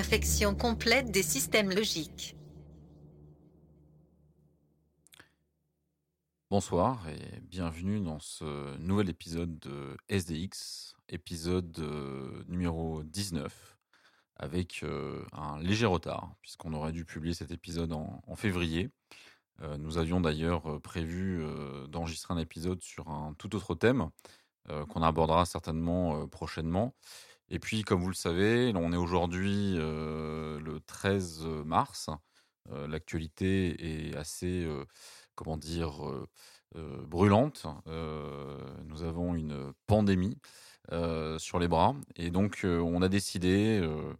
Infection complète des systèmes logiques. Bonsoir et bienvenue dans ce nouvel épisode de SDX, épisode euh, numéro 19, avec euh, un léger retard, puisqu'on aurait dû publier cet épisode en, février. Euh, nous avions d'ailleurs prévu d'enregistrer un épisode sur un tout autre thème, qu'on abordera certainement prochainement. Et puis, comme vous le savez, on est aujourd'hui euh, le 13 mars. Euh, L'actualité est assez, euh, comment dire, euh, euh, brûlante. Euh, nous avons une pandémie euh, sur les bras. Et donc, euh, on a décidé, euh,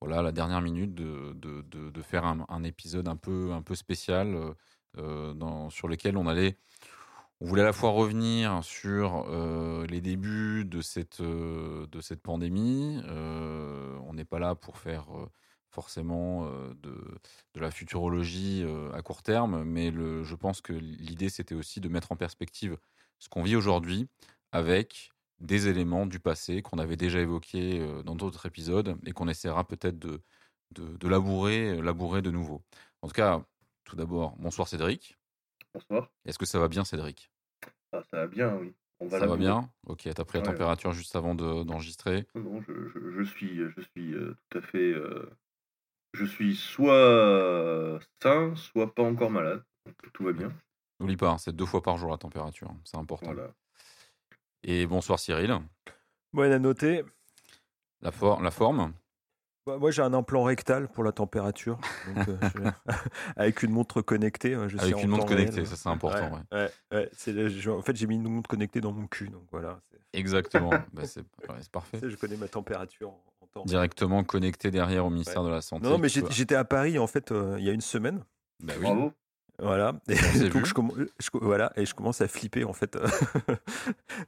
voilà, à la dernière minute, de, faire un, épisode un peu, un peu spécial euh, euh, sur lequel on allait. On voulait à la fois revenir sur euh, les débuts de cette, euh, de cette pandémie. Euh, on n'est pas là pour faire forcément de, de la futurologie à court terme, mais le, je pense que l'idée, c'était aussi de mettre en perspective ce qu'on vit aujourd'hui avec des éléments du passé qu'on avait déjà évoqués dans d'autres épisodes et qu'on essaiera peut-être de, de, de labourer, labourer de nouveau. En tout cas, tout d'abord, bonsoir Cédric. Bonsoir. Est-ce que ça va bien Cédric? Ah, ça va bien, oui. On Ça va bien? Ok, t'as pris la Ouais. température juste avant de- d'enregistrer? Non, non, je, je- je suis, je suis euh, tout à fait. euh, je suis soit sain, soit pas encore malade. Donc, tout va bien. N'oublie pas, hein, c'est deux fois par jour la température, hein, c'est important. Voilà. Et bonsoir Cyril. Bon, à noter. La, for- la forme? Bah, moi, j'ai un implant rectal pour la température. donc, euh, je- avec une montre connectée. Je sais Avec une montre connectée, réel. ça c'est important. ouais. Ouais, ouais, le- en fait, j'ai mis une montre connectée dans mon cul. Donc voilà. Exactement, Bah, c'est parfait. je connais ma température en, temps. Directement connecté derrière au ministère de la Santé. Non, mais j'étais à Paris en fait euh, il y a une semaine. Bah oui. Bravo. Voilà. Et donc je, voilà et je commence à flipper en fait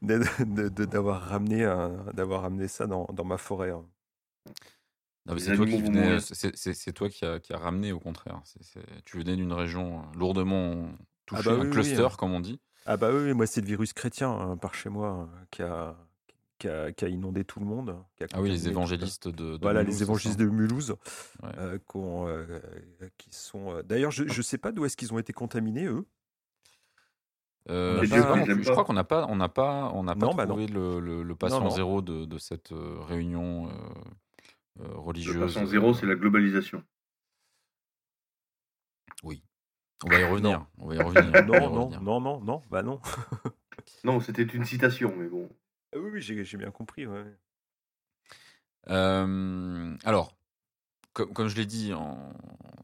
d'avoir ramené ramené ça dans, dans ma forêt. hein. Non, mais Les c'est toi qui venais, mourir. c'est c'est- c'est toi qui a, qui a ramené au contraire. C'est- c'est- tu venais d'une région euh, lourdement touchée, bah oui, un oui, cluster hein. comme on dit. Ah bah oui, moi c'est le virus chrétien hein, par chez moi hein, qui a, qui a, qui a inondé tout le monde. qui a Ah oui, les évangélistes de, de Voilà, Mulhouse, les évangélistes de Mulhouse, Ouais. euh, qu'on, euh, qui sont. euh, D'ailleurs, je ne sais pas d'où est-ce qu'ils ont été contaminés eux. Euh, je, pas- crois qu'on n'a pas, on n'a pas, on n'a pas Non, bah trouvé le, le- le patient non. zéro de, de cette réunion euh, euh, Le religieuse. patient zéro, c'est la globalisation. Oui. On va y revenir. On va y revenir. on va y Non, non, non, non, non, bah non. Non, c'était une citation, mais bon. Ah oui, oui, j'ai j'ai bien compris. ouais. Euh, alors, comme, comme je l'ai dit en-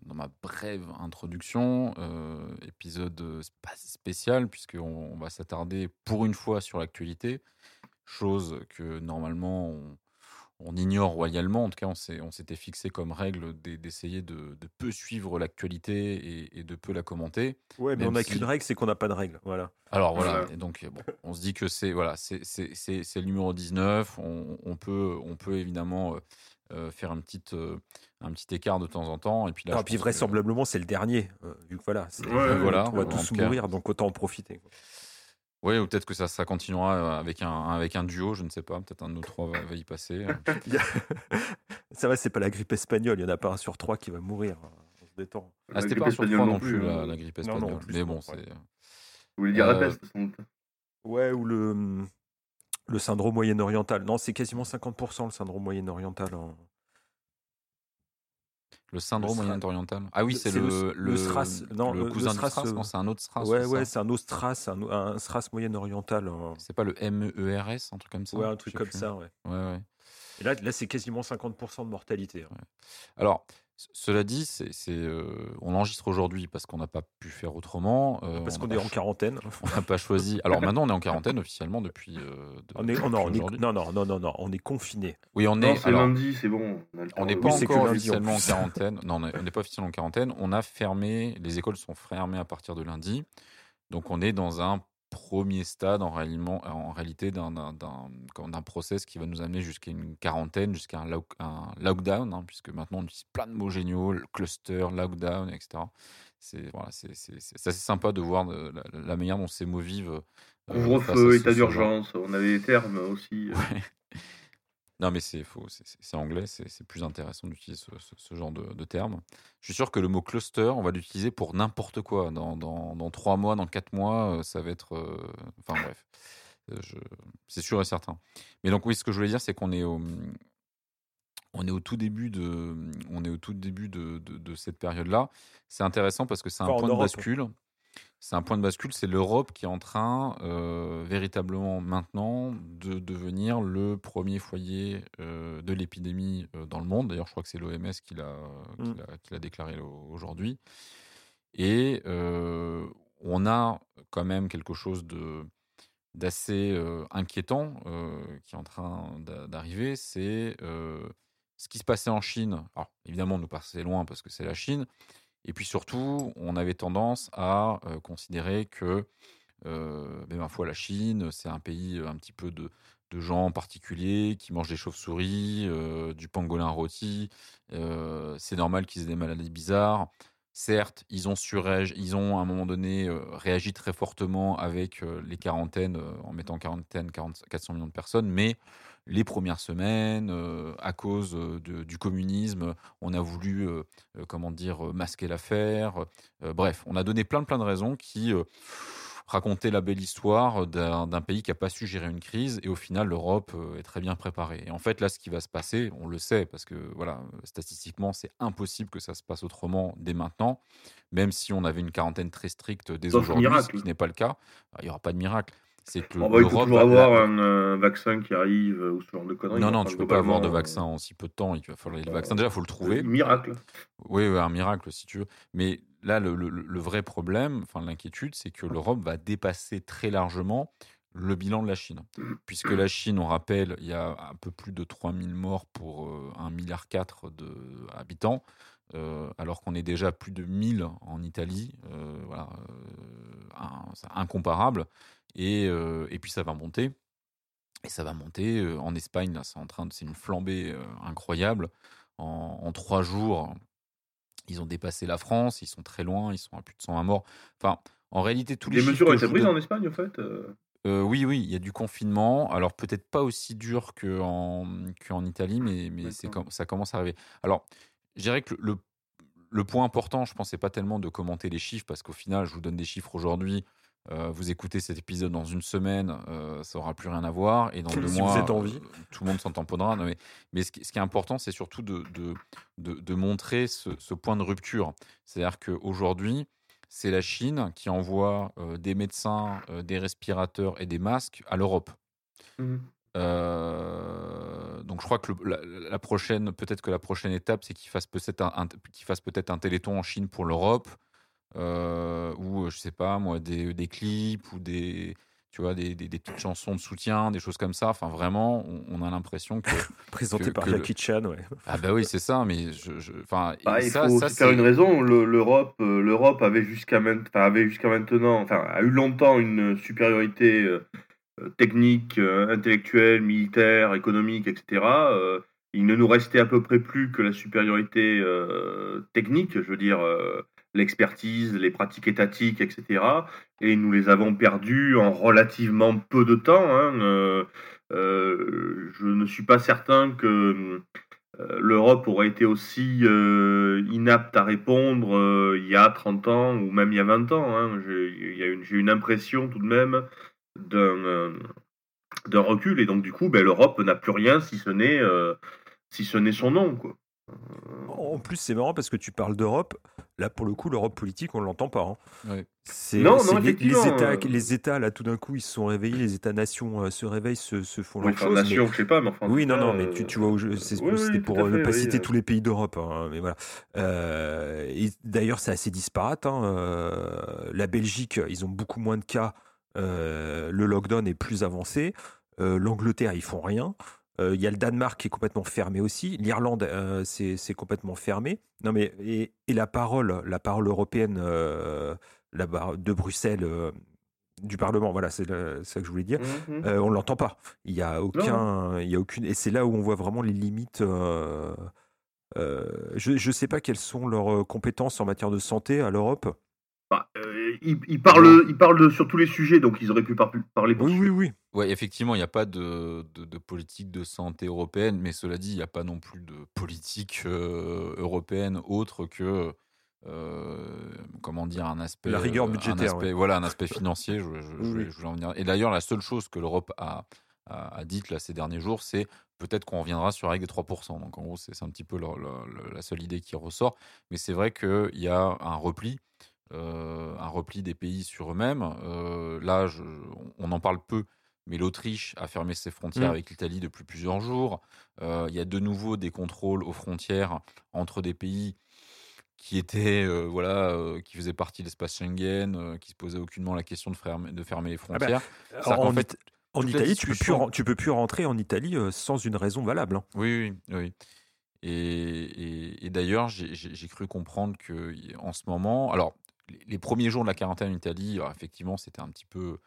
dans ma brève introduction, euh, épisode euh, spécial, puisqu'on on va s'attarder pour une fois sur l'actualité, chose que normalement on, on ignore royalement. En tout cas, on s'est- on s'était fixé comme règle d'e- d'essayer de, de peu suivre l'actualité et, et de peu la commenter. Ouais, mais on n'a si- qu'une règle, c'est qu'on n'a pas de règle. Voilà. Alors voilà, et donc bon, on se dit que c'est voilà, c'est c'est- c'est- c'est le numéro 19. On, on peut on peut évidemment euh, euh, faire un petit euh, un petit écart de temps en temps et puis là je puis que- vraisemblablement, c'est le dernier. euh, vu que voilà, c'est- Ouais, ouais, voilà, on va tous mourir, donc autant en profiter. quoi. Ouais, ou peut-être que ça ça continuera euh, avec un avec un duo, je ne sais pas, peut-être un de nous trois va, va y passer. euh. Ça va, c'est pas la grippe espagnole. Il y en a pas un sur trois qui va mourir. hein, On se détend. Ah, La c'était grippe pas un sur espagnole trois non plus, hein. la, la grippe Non, non, espagnole. en plus, Mais non, bon, c'est Vous voulez dire la Euh, peste sans Ouais, ou le, le syndrome moyen-oriental. Non, c'est quasiment 50% le syndrome moyen-oriental. hein. Le syndrome moyen-oriental. Ah oui, c'est le, le- le SRAS. Non, le le- le cousin SRAS, du SRAS, non, c'est un autre SRAS. ouais, c'est ouais, c'est un autre SRAS, un, un SRAS moyen-oriental. hein. C'est pas le MEERS, un truc comme ça Ouais, un truc comme plus. ça, ouais. Ouais, ouais. Et là, là c'est quasiment 50% de mortalité. hein. Alors, Cela dit, c'est, c'est, euh, on enregistre aujourd'hui parce qu'on n'a pas pu faire autrement. euh, Parce on qu'on est en cho- quarantaine. On n'a pas choisi. Alors maintenant, on est en quarantaine officiellement depuis. euh, de- On est, depuis non, on est- non, non, non, non, non, on est confiné. Oui, on Non, est. c'est alors, lundi, c'est bon. on n'est pas Oui, encore officiellement en quarantaine. Non, on n'est pas officiellement en quarantaine. On a fermé. Les écoles sont fermées à partir de lundi. Donc on est dans un premier stade en, réalité d'un, process qui va nous amener jusqu'à une quarantaine, jusqu'à un, lock- un lockdown, hein, puisque maintenant on utilise plein de mots géniaux, le cluster, lockdown, etc. C'est, voilà, assez sympa de voir euh, la, la manière dont ces mots vivent. euh, Couvre-feu, état d'urgence, on avait des termes aussi. euh. Ouais. Non, mais c'est faux, anglais, c'est plus intéressant d'utiliser ce, ce- ce genre de, de terme. Je suis sûr que le mot cluster, on va l'utiliser pour n'importe quoi. Dans, dans, dans trois mois, dans quatre mois, euh, ça va être. euh, Enfin bref, Euh, je- c'est sûr et certain. Mais donc, oui, ce que je voulais dire, c'est qu'on est au. On est au tout début de, on est au tout début de, de, de cette période-là. C'est intéressant parce que c'est un Enfin, point de Europe. bascule. C'est un point de bascule, c'est l'Europe qui est en train euh, véritablement maintenant de devenir le premier foyer euh, de l'épidémie euh, dans le monde. D'ailleurs, je crois que c'est l'OMS qui l'a qui Mm. l'a- qui l'a déclaré au- aujourd'hui. Et on a quand même quelque chose de d'assez inquiétant qui est en train d'a- d'arriver, c'est ce qui se passait en Chine. Alors évidemment, nous passait loin parce que c'est la Chine. Et puis surtout, on avait tendance à euh, considérer que, euh, ma foi, la Chine, c'est un pays euh, un petit peu de, de gens particuliers qui mangent des chauves-souris, euh, du pangolin rôti. c'est normal qu'ils aient des maladies bizarres. Certes, ils ont ils ont à un moment donné réagi très fortement avec les quarantaines, en mettant en quarantaine 40 400 millions de personnes, mais les premières semaines, euh, à cause euh, de- du communisme, on a voulu, euh, comment dire, masquer l'affaire. Bref, on a donné plein, plein de raisons qui racontaient la belle histoire d'un pays qui n'a pas su gérer une crise, et au final, l'Europe est très bien préparée. Et en fait, là, ce qui va se passer, on le sait, parce que voilà, statistiquement, c'est impossible que ça se passe autrement dès maintenant, même si on avait une quarantaine très stricte dès aujourd'hui, ce qui n'est pas le cas. Il n'y aura pas de miracle. C'est que peut l'Europe toujours va- avoir la- un, euh, vaccin qui arrive euh, ou ce genre de conneries. non, non, tu peux pas avoir de globalement, vaccin en si peu de temps. Il va falloir le euh, vaccin. Déjà, il faut le trouver. euh, Miracle. Oui, un miracle si tu veux. Mais là, le, le- le vrai problème, enfin l'inquiétude, c'est que l'Europe va dépasser très largement le bilan de la Chine. Puisque la Chine, on rappelle, il y a un peu plus de 3000 morts pour euh, 1,4 milliard d'habitants, euh, alors qu'on est déjà à plus de 1000 en Italie. euh, voilà, euh, incomparable. Et, euh, et puis ça va monter. Et ça va monter. en Espagne, là, c'est en train de, c'est une flambée incroyable. En, en trois jours, ils ont dépassé la France. Ils sont très loin. Ils sont à plus de 120 morts. Enfin, en réalité, tous les Les mesures ont été prises en Espagne, en fait. euh. oui, oui, il y a du confinement. Alors peut-être pas aussi dur qu'en qu'en Italie, mais, mais c'est com- ça commence à arriver. Alors, je dirais que le, le point important, je pensais pas tellement de commenter les chiffres, parce qu'au final, je vous donne des chiffres aujourd'hui. Euh, vous écoutez cet épisode dans une semaine, euh, ça aura plus rien à voir. Et dans deux Si mois, vous êtes en euh, tout le monde s'en tamponnera. Mais mais ce qui, ce qui est important, c'est surtout de, de, de, de montrer ce, ce point de rupture. C'est-à-dire qu'aujourd'hui, c'est la Chine qui envoie des médecins, des respirateurs et des masques à l'Europe. Euh, donc je crois que le- la, la prochaine, peut-être que la prochaine étape, c'est qu'ils fassent peut-être un, un- un téléthon en Chine pour l'Europe, euh, ou euh, je sais pas moi, des, des clips ou des, tu vois, des, des- des petites chansons de soutien, des choses comme ça. Enfin vraiment, on, on a l'impression que Présenté que- par que le- Jackie Chan, ouais. ah bah oui c'est ça, mais je, je- enfin et Bah, il ça, faut ça aussi faire c'est une raison. Le- L'Europe, euh, l'Europe avait jusqu'à enfin, avait jusqu'à maintenant, enfin, a eu longtemps une supériorité euh, technique, euh, intellectuelle, militaire, économique, etc. Il ne nous restait à peu près plus que la supériorité technique, je veux dire l'expertise, les pratiques étatiques, etc. Et nous les avons perdus en relativement peu de temps. hein. Euh, euh, je ne suis pas certain que euh, l'Europe aurait été aussi inapte à répondre il y a 30 ans ou même il y a 20 ans. hein. J'ai une, impression tout de même d'un recul et donc du coup ben, l'Europe n'a plus rien si ce n'est son nom. En plus, c'est marrant parce que tu parles d'Europe. là pour le coup, l'Europe politique, on l'entend pas. hein. Ouais. Non, non, les, États, euh. les États là tout d'un coup ils se sont réveillés, les États-nations euh, se réveillent, se, se font Oui, leurs enfin, choses. mais- nation, je sais pas, mais enfin. en Oui, non, non, mais tu, euh, tu vois, où je- c'est oui, oui, c'était pour euh, ne pas oui, citer euh. tous les pays d'Europe. hein, mais voilà. Euh, et D'ailleurs, c'est assez disparate. hein, euh, la Belgique, ils ont beaucoup moins de cas. euh, le lockdown est plus avancé. Euh, L'Angleterre, ils font rien. Euh, Il y a le Danemark qui est complètement fermé aussi. L'Irlande, euh, c'est complètement fermé. Non, mais et, et la parole, la parole européenne euh, là-bas de Bruxelles, du Parlement, voilà, c'est ça que je voulais dire. mhm. Euh, on l'entend pas. Il y a aucun, il y a aucune, et c'est là où on voit vraiment les limites. euh, euh, je ne sais pas quelles sont leurs compétences en matière de santé à l'Europe. Bah, euh, il, il parle, il parle de, sur tous les sujets, donc ils auraient pu par- parler pour Oui, oui, oui. Ouais, effectivement, il n'y a pas de, de, de politique de santé européenne, mais cela dit, il n'y a pas non plus de politique euh, européenne autre que, euh, comment dire, un aspect. La rigueur euh, un budgétaire, aspect- ouais. Voilà, un aspect financier, je, je- je Oui, voulais, oui. je voulais en venir. Et d'ailleurs, la seule chose que l'Europe a, a, a dite là, ces derniers jours, c'est peut-être qu'on reviendra sur la règle des 3%. Donc en gros, c'est un petit peu la seule idée qui ressort. Mais c'est vrai qu'il y a un repli. Euh, un repli des pays sur eux-mêmes. Euh, là, je- on en parle peu, mais l'Autriche a fermé ses frontières Mm. avec l'Italie depuis plusieurs jours. Euh, Il y a de nouveau des contrôles aux frontières entre des pays qui étaient, euh, voilà, euh, qui faisaient partie de l'espace Schengen, euh, qui se posaient aucunement la question de fermer, de fermer les Ah bah, frontières. En fait, It- en Italie, tu peux, plus, tu peux plus rentrer en Italie sans une raison valable. hein. Oui, oui, oui. Et, et- et d'ailleurs, j'ai cru comprendre que en ce moment, alors les, premiers jours de la quarantaine en Italie, alors, effectivement, c'était un petit peu,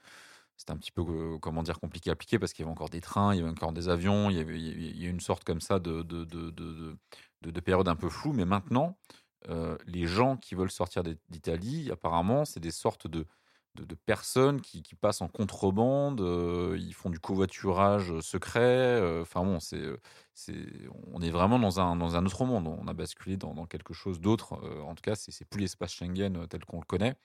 c'était un petit peu, euh, comment dire, compliqué à appliquer parce qu'il y avait encore des trains, il y avait encore des avions, il y avait, il une sorte comme ça de, de, de, de, de- de- de période un peu floue. Mais maintenant, euh, les gens qui veulent sortir d'I- d'Italie, apparemment, c'est des sortes de, de, personnes qui, passent en contrebande, euh, ils font du covoiturage secret. euh, Enfin bon, c'est, euh, c'est, on est vraiment dans un, dans un autre monde. On a basculé dans, dans quelque chose d'autre. euh, en tout cas, c'est, c'est plus l'espace Schengen euh, tel qu'on le connaît.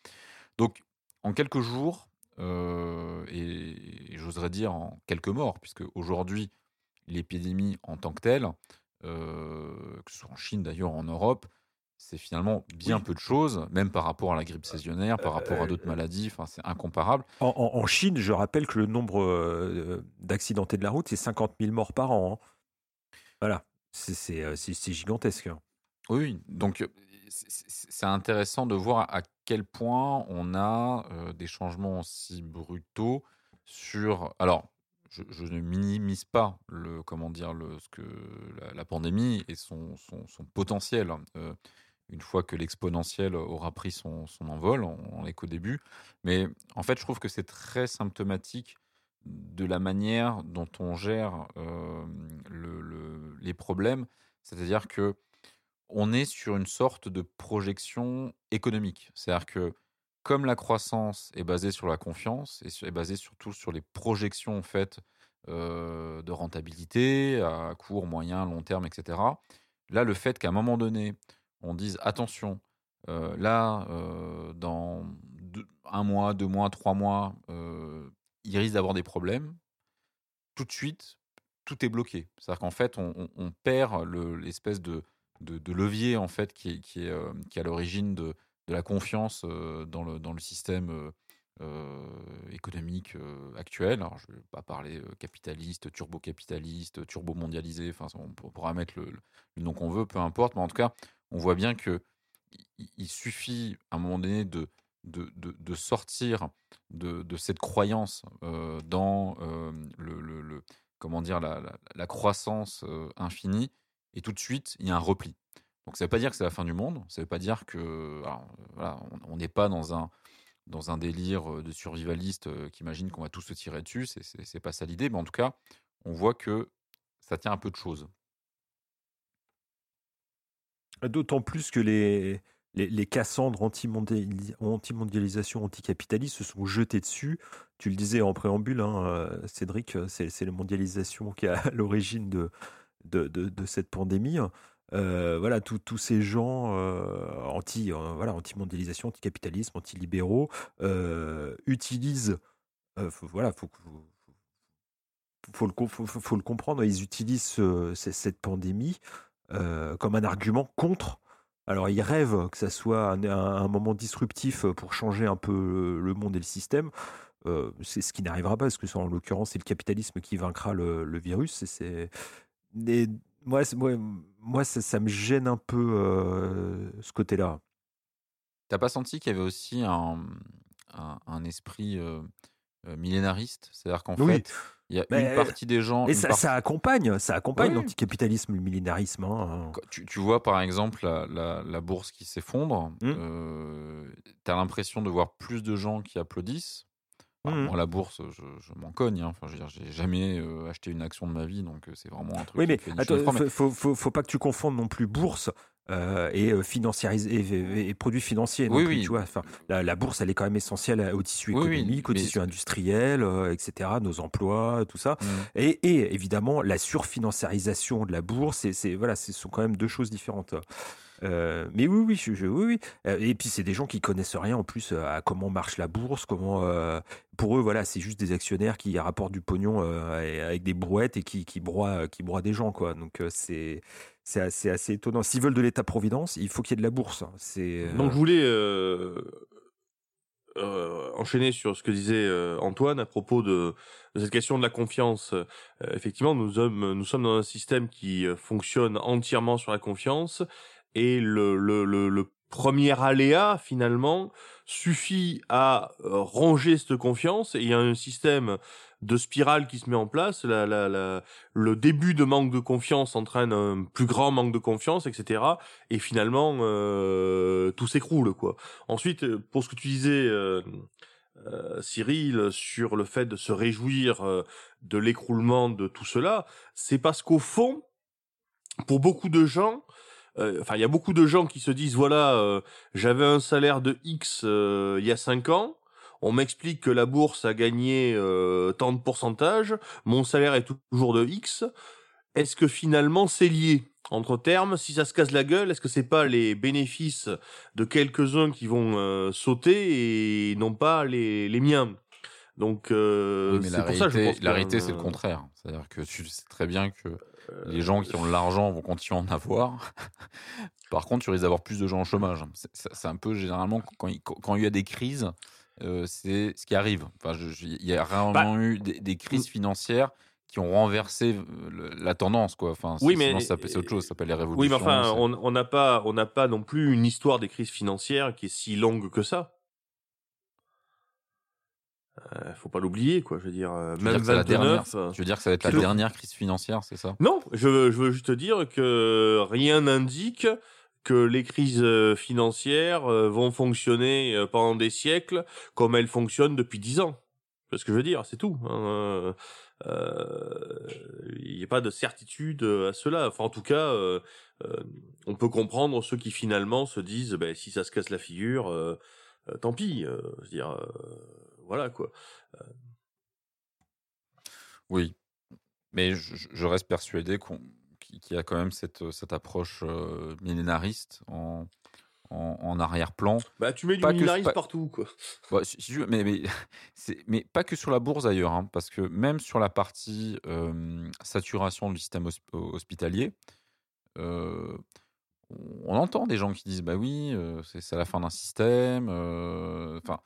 Donc, en quelques jours, euh, et, et j'oserais dire en quelques morts, puisque aujourd'hui, l'épidémie en tant que telle, euh, que ce soit en Chine d'ailleurs, en Europe, c'est finalement bien Oui. peu de choses, même par rapport à la grippe saisonnière, par rapport à d'autres Euh, maladies, enfin, c'est incomparable. En, en- en Chine, je rappelle que le nombre euh, d'accidentés de la route, c'est 50 000 morts par an. hein. Voilà, c'est euh, gigantesque. Oui, donc euh, c'est- intéressant de voir à quel point on a euh, des changements aussi brutaux sur. Alors, je, je ne minimise pas le comment dire le ce que la, la pandémie et son, son, son potentiel. hein. Euh, une fois que l'exponentiel aura pris son, envol, on on est qu'au début. Mais en fait, je trouve que c'est très symptomatique de la manière dont on gère euh, le- le- les problèmes. C'est-à-dire que on est sur une sorte de projection économique. C'est-à-dire que comme la croissance est basée sur la confiance et est basée surtout sur les projections faites euh, de rentabilité à court, moyen, long terme, etc. Là, le fait qu'à un moment donné, on dise attention, euh, là, euh, dans un mois, deux mois, trois mois, euh, il risque d'avoir des problèmes, tout de suite, tout est bloqué. C'est-à-dire qu'en fait, on, perd le- l'espèce de, de, levier en fait qui est, qui est, euh, qui est à l'origine de, de la confiance dans, le, dans le système économique actuel. Alors, je ne vais pas parler capitaliste, turbo-capitaliste, turbo-mondialisé, on pour- pourra mettre le, le nom qu'on veut, peu importe, mais en tout cas, on voit bien que il- suffit à un moment donné de, de, de- sortir de, cette croyance euh, dans euh, le, comment dire, la, croissance euh, infinie, et tout de suite, il y a un repli. Donc ça ne veut pas dire que c'est la fin du monde, ça ne veut pas dire que on n'est pas dans un, dans un délire de survivaliste qui imagine qu'on va tous se tirer dessus, c'est pas ça l'idée, mais en tout cas, on voit que ça tient un peu de choses. D'autant plus que les, les, les Cassandres anti-mondiali- anti-mondialisation, anticapitalistes se sont jetés dessus. Tu le disais en préambule, hein, euh, Cédric, euh, c'est la mondialisation qui est à l'origine de, de, de- cette pandémie. Euh, voilà, tous ces gens anti, voilà, anti-mondialisation, anticapitalisme, anti-libéraux utilisent, voilà, faut, faut, le, faut, le comprendre, ils utilisent cette pandémie euh, comme un argument contre Alors, ils rêvent que ça soit un, moment disruptif pour changer un peu le monde et le système. Euh, c'est ce qui n'arrivera pas, parce que en l'occurrence, c'est le capitalisme qui vaincra le, virus. Moi, ça, me gêne un peu euh, ce côté-là. T'as pas senti qu'il y avait aussi un, esprit millénariste C'est-à-dire qu'en Oui. fait, il y a Mais, une partie des gens. Et ça, accompagne, ça accompagne Oui. l'anticapitalisme, le millénarisme. hein. Quand Tu, tu vois par exemple la, la- la bourse qui s'effondre, Mm. euh, tu as l'impression de voir plus de gens qui applaudissent. Enfin, Mhm. Moi, la bourse, je, je m'en cogne. hein. Enfin, je veux dire, j'ai jamais euh, acheté une action de ma vie, donc euh, c'est vraiment un truc Oui, mais attends, faut, faut, faut pas que tu confondes non plus bourse euh, et euh, financiarisé et, produits financiers. Oui, oui. Tu vois, enfin, la, la bourse, elle est quand même essentielle au tissu oui, économique, au tissu industriel, euh, etc., nos emplois, tout ça. Mm. Et, et évidemment, la surfinanciarisation de la bourse, c'est, voilà, ce sont quand même deux choses différentes. Euh, mais oui, oui, je, je- oui, oui. Euh, Et puis c'est des gens qui connaissent rien en plus euh, à comment marche la bourse, comment. euh, pour eux, voilà, c'est juste des actionnaires qui rapportent du pognon euh, avec des brouettes et qui, qui broient, qui broient des gens, quoi. Donc euh, c'est c'est assez, étonnant. S'ils veulent de l'État-providence, il faut qu'il y ait de la bourse. C'est euh, Donc je voulais euh, euh, enchaîner sur ce que disait Antoine à propos de, cette question de la confiance. Effectivement, nous sommes, dans un système qui fonctionne entièrement sur la confiance et le, le, premier aléa finalement suffit à ronger cette confiance et il y a un système de spirale qui se met en place. La, la, la, le début de manque de confiance entraîne un plus grand manque de confiance, etc et finalement euh, tout s'écroule quoi. Ensuite, euh, pour ce que tu disais, euh, euh, Cyril, sur le fait de se réjouir euh, de l'écroulement de tout cela, c'est parce qu'au fond, pour beaucoup de gens, euh, enfin il y a beaucoup de gens qui se disent voilà, j'avais un salaire de X il y a 5 ans. On m'explique que la bourse a gagné euh, tant de pourcentage, mon salaire est toujours de X. Est-ce que finalement c'est lié entre termes, si ça se casse la gueule, est-ce que c'est pas les bénéfices de quelques-uns qui vont euh, sauter et non pas les, les miens? Donc euh, Oui, c'est la pour ça je la réalité, c'est le contraire. C'est-à-dire que tu sais très bien que euh, les gens qui ont de l'argent vont continuer à en avoir. Par contre, tu risques d'avoir plus de gens au chômage. C'est- un peu généralement quand il, quand il y a des crises, euh, c'est ce qui arrive. Enfin, il y a rarement Bah, eu des, des crises financières qui ont renversé euh, le- la tendance, quoi. Enfin, Oui, mais- ça c'est autre chose. Ça s'appelle les révolutions. Oui, mais enfin, on n'a pas, on n'a pas non plus une histoire des crises financières qui est si longue que ça. Euh, faut pas l'oublier, quoi. Je veux dire, euh, même dire que c'est la 29. dernière- Tu veux dire que ça va être la dernière crise financière, c'est ça? Non, je veux juste dire que rien n'indique que les crises euh, financières euh, vont fonctionner euh, pendant des siècles comme elles fonctionnent depuis dix ans. C'est ce que je veux dire, c'est tout. hein. Il n'y a pas de certitude à cela. Enfin, en tout cas, on peut comprendre ceux qui finalement se disent, ben, si ça se casse la figure, tant pis. je dire, voilà quoi. Oui, mais je reste persuadé qu'on- qu'il qu'il y a quand même cette, cette approche euh, millénariste en, en, en arrière-plan. Bah, tu mets du Pas que- millénarisme pas- partout, quoi. Bah, si- si mais, mais, pas que sur la bourse d'ailleurs, hein, parce que même sur la partie euh, saturation du système hosp- hospitalier, euh, on entend des gens qui disent bah oui, euh, c'est la fin d'un système. euh, Enfin,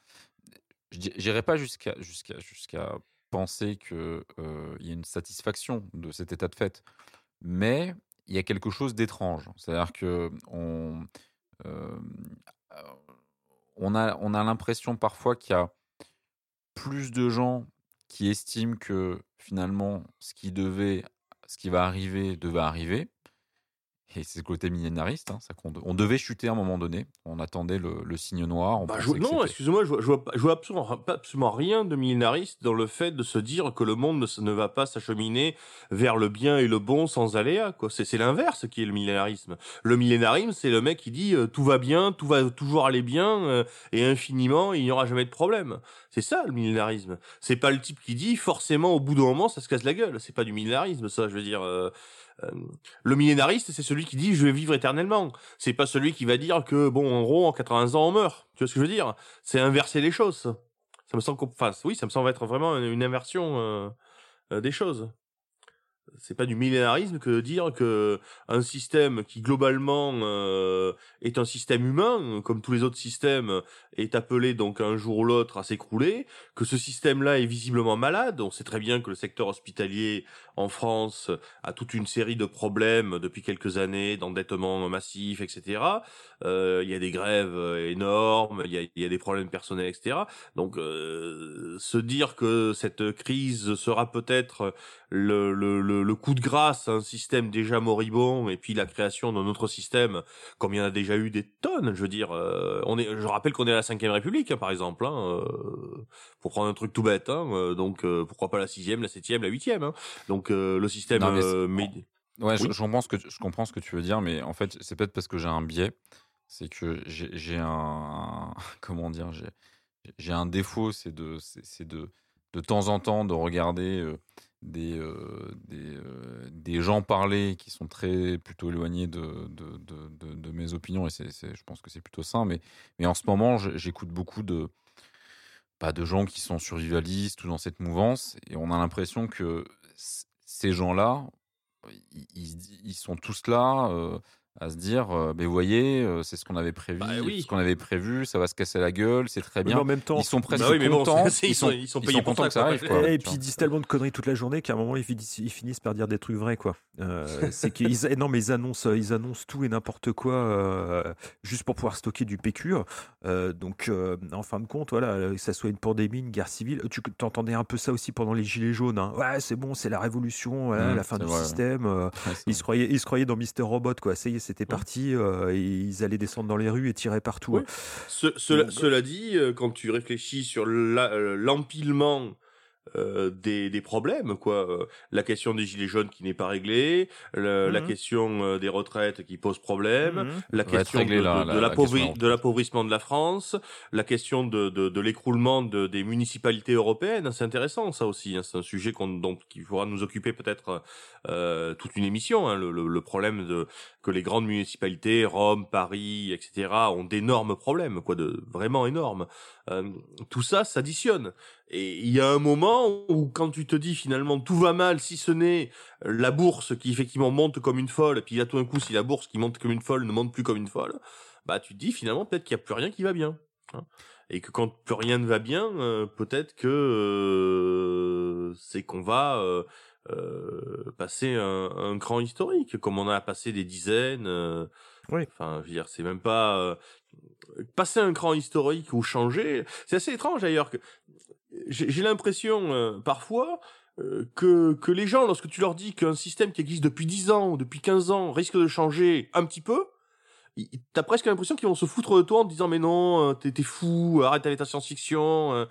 j'irai pas jusqu'à jusqu'à jusqu'à penser que euh, y a une satisfaction de cet état de fait, mais il y a quelque chose d'étrange. C'est-à-dire que on euh, on a on a l'impression parfois qu'il y a plus de gens qui estiment que finalement ce qui devait ce qui va arriver devait arriver et c'est le côté millénariste hein, ça de- on devait chuter à un moment donné on attendait le, le signe noir on Bah, je non, excusez-moi, je vois, je vois, pas- je vois absolument, rien de millénariste dans le fait de se dire que le monde ne, va pas s'acheminer vers le bien et le bon sans aléa. Quoi. C'est, l'inverse qui est le millénarisme. Le millénarisme, c'est le mec qui dit euh, tout va bien, tout va toujours aller bien euh, et infiniment, il n'y aura jamais de problème. C'est ça le millénarisme. C'est pas le type qui dit forcément au bout d'un moment ça se casse la gueule. C'est pas du millénarisme, ça. Je veux dire. euh, le millénariste, c'est celui qui dit je vais vivre éternellement. C'est pas celui qui va dire que bon, en gros, en 80 ans, on meurt. Tu vois ce que je veux dire? C'est inverser les choses. Ça, me semble, qu'on- oui, ça me semble être vraiment une, une inversion euh, euh, des choses. C'est pas du millénarisme que de dire que un système qui globalement euh, est un système humain, comme tous les autres systèmes, est appelé donc un jour ou l'autre à s'écrouler, que ce système-là est visiblement malade. On sait très bien que le secteur hospitalier en France a toute une série de problèmes depuis quelques années, d'endettement massif, etc. Euh, il y a des grèves énormes, il y a, y a, des problèmes personnels, etc. Donc euh, se dire que cette crise sera peut-être le, le, le, le, coup de grâce à un système déjà moribond et puis la création d'un autre système, comme il y en a déjà eu des tonnes, je veux dire, euh, on est, je rappelle qu'on est à la cinquième République, hein, par exemple, hein, euh, pour prendre un truc tout bête, hein, euh, donc pourquoi pas la sixième, la septième, la huitième, donc le système. Non, mais Ouais, je, Oui. je comprends ce que tu, je comprends ce que tu veux dire, mais en fait, c'est peut-être parce que j'ai un biais. C'est que j'ai un comment dire, j'ai un défaut, c'est de c'est de de temps en temps de regarder des euh, euh, des gens parler qui sont très plutôt éloignés de de, mes opinions et c'est je pense que c'est plutôt sain. Mais mais en ce moment, j'écoute beaucoup de pas de gens qui sont survivalistes ou dans cette mouvance et on a l'impression que ces gens-là ils- ils sont tous là euh, à se dire euh, ben vous voyez euh, c'est ce qu'on avait prévu Bah oui. ce qu'on avait prévu ça va se casser la gueule c'est très Mais bien en même temps, ils sont presque Bah oui, mais bon, contents c'est- ils sont, ils sont ils payés sont pour contents ça, que ça arrive quoi, et puis ils disent tellement de conneries toute la journée qu'à un moment ils finissent, ils finissent par dire des trucs vrais quoi. Euh, c'est qu'ils non mais ils annoncent ils annoncent tout et n'importe quoi euh, juste pour pouvoir stocker du PQ. Euh, donc euh, en fin de compte voilà que ça soit une pandémie, une guerre civile, tu entendais un peu ça aussi pendant les gilets jaunes. hein. Ouais c'est bon c'est la révolution, voilà, Mmh, la fin du vrai, système. euh, Ouais, ils se croyaient ils se croyaient dans Mister Robot quoi. Ça y est c'était parti. euh, et ils allaient descendre dans les rues et tirer partout. Ce- cela, Donc, cela dit, euh, quand tu réfléchis sur euh, l'empilement euh, des, des problèmes, quoi, euh, la question des gilets jaunes qui n'est pas réglée, le- la Mhm. question euh, des retraites qui pose problème, la question de, la- de- la- de la l'appauvri- question de la de l'appauvrissement de la France, la question de, de, de l'écroulement de, des municipalités européennes, c'est intéressant ça aussi, hein, c'est un sujet qu'on dont qui faudra nous occuper peut-être euh, toute une émission, hein, le, le, le problème de que les grandes municipalités, Rome, Paris, etc., ont d'énormes problèmes, quoi, de vraiment énormes. Euh, tout ça s'additionne. Et il y a un moment où, quand tu te dis finalement tout va mal, si ce n'est la bourse qui effectivement monte comme une folle, et puis là tout d'un coup, si la bourse qui monte comme une folle ne monte plus comme une folle, bah tu te dis finalement peut-être qu'il n'y a plus rien qui va bien. hein. Et que quand plus rien ne va bien, euh, peut-être que euh, c'est qu'on va euh, euh, passer un, un cran historique, comme on a passé des dizaines. euh, Oui. Enfin, je veux dire, c'est même pas euh, passer un cran historique ou changer. C'est assez étrange d'ailleurs que j'ai l'impression euh, parfois euh, que, que les gens, lorsque tu leur dis qu'un système qui existe depuis 10 ans ou depuis 15 ans risque de changer un petit peu, t'as presque l'impression qu'ils vont se foutre de toi en te disant mais non, euh, t'es fou, arrête avec ta science-fiction. euh,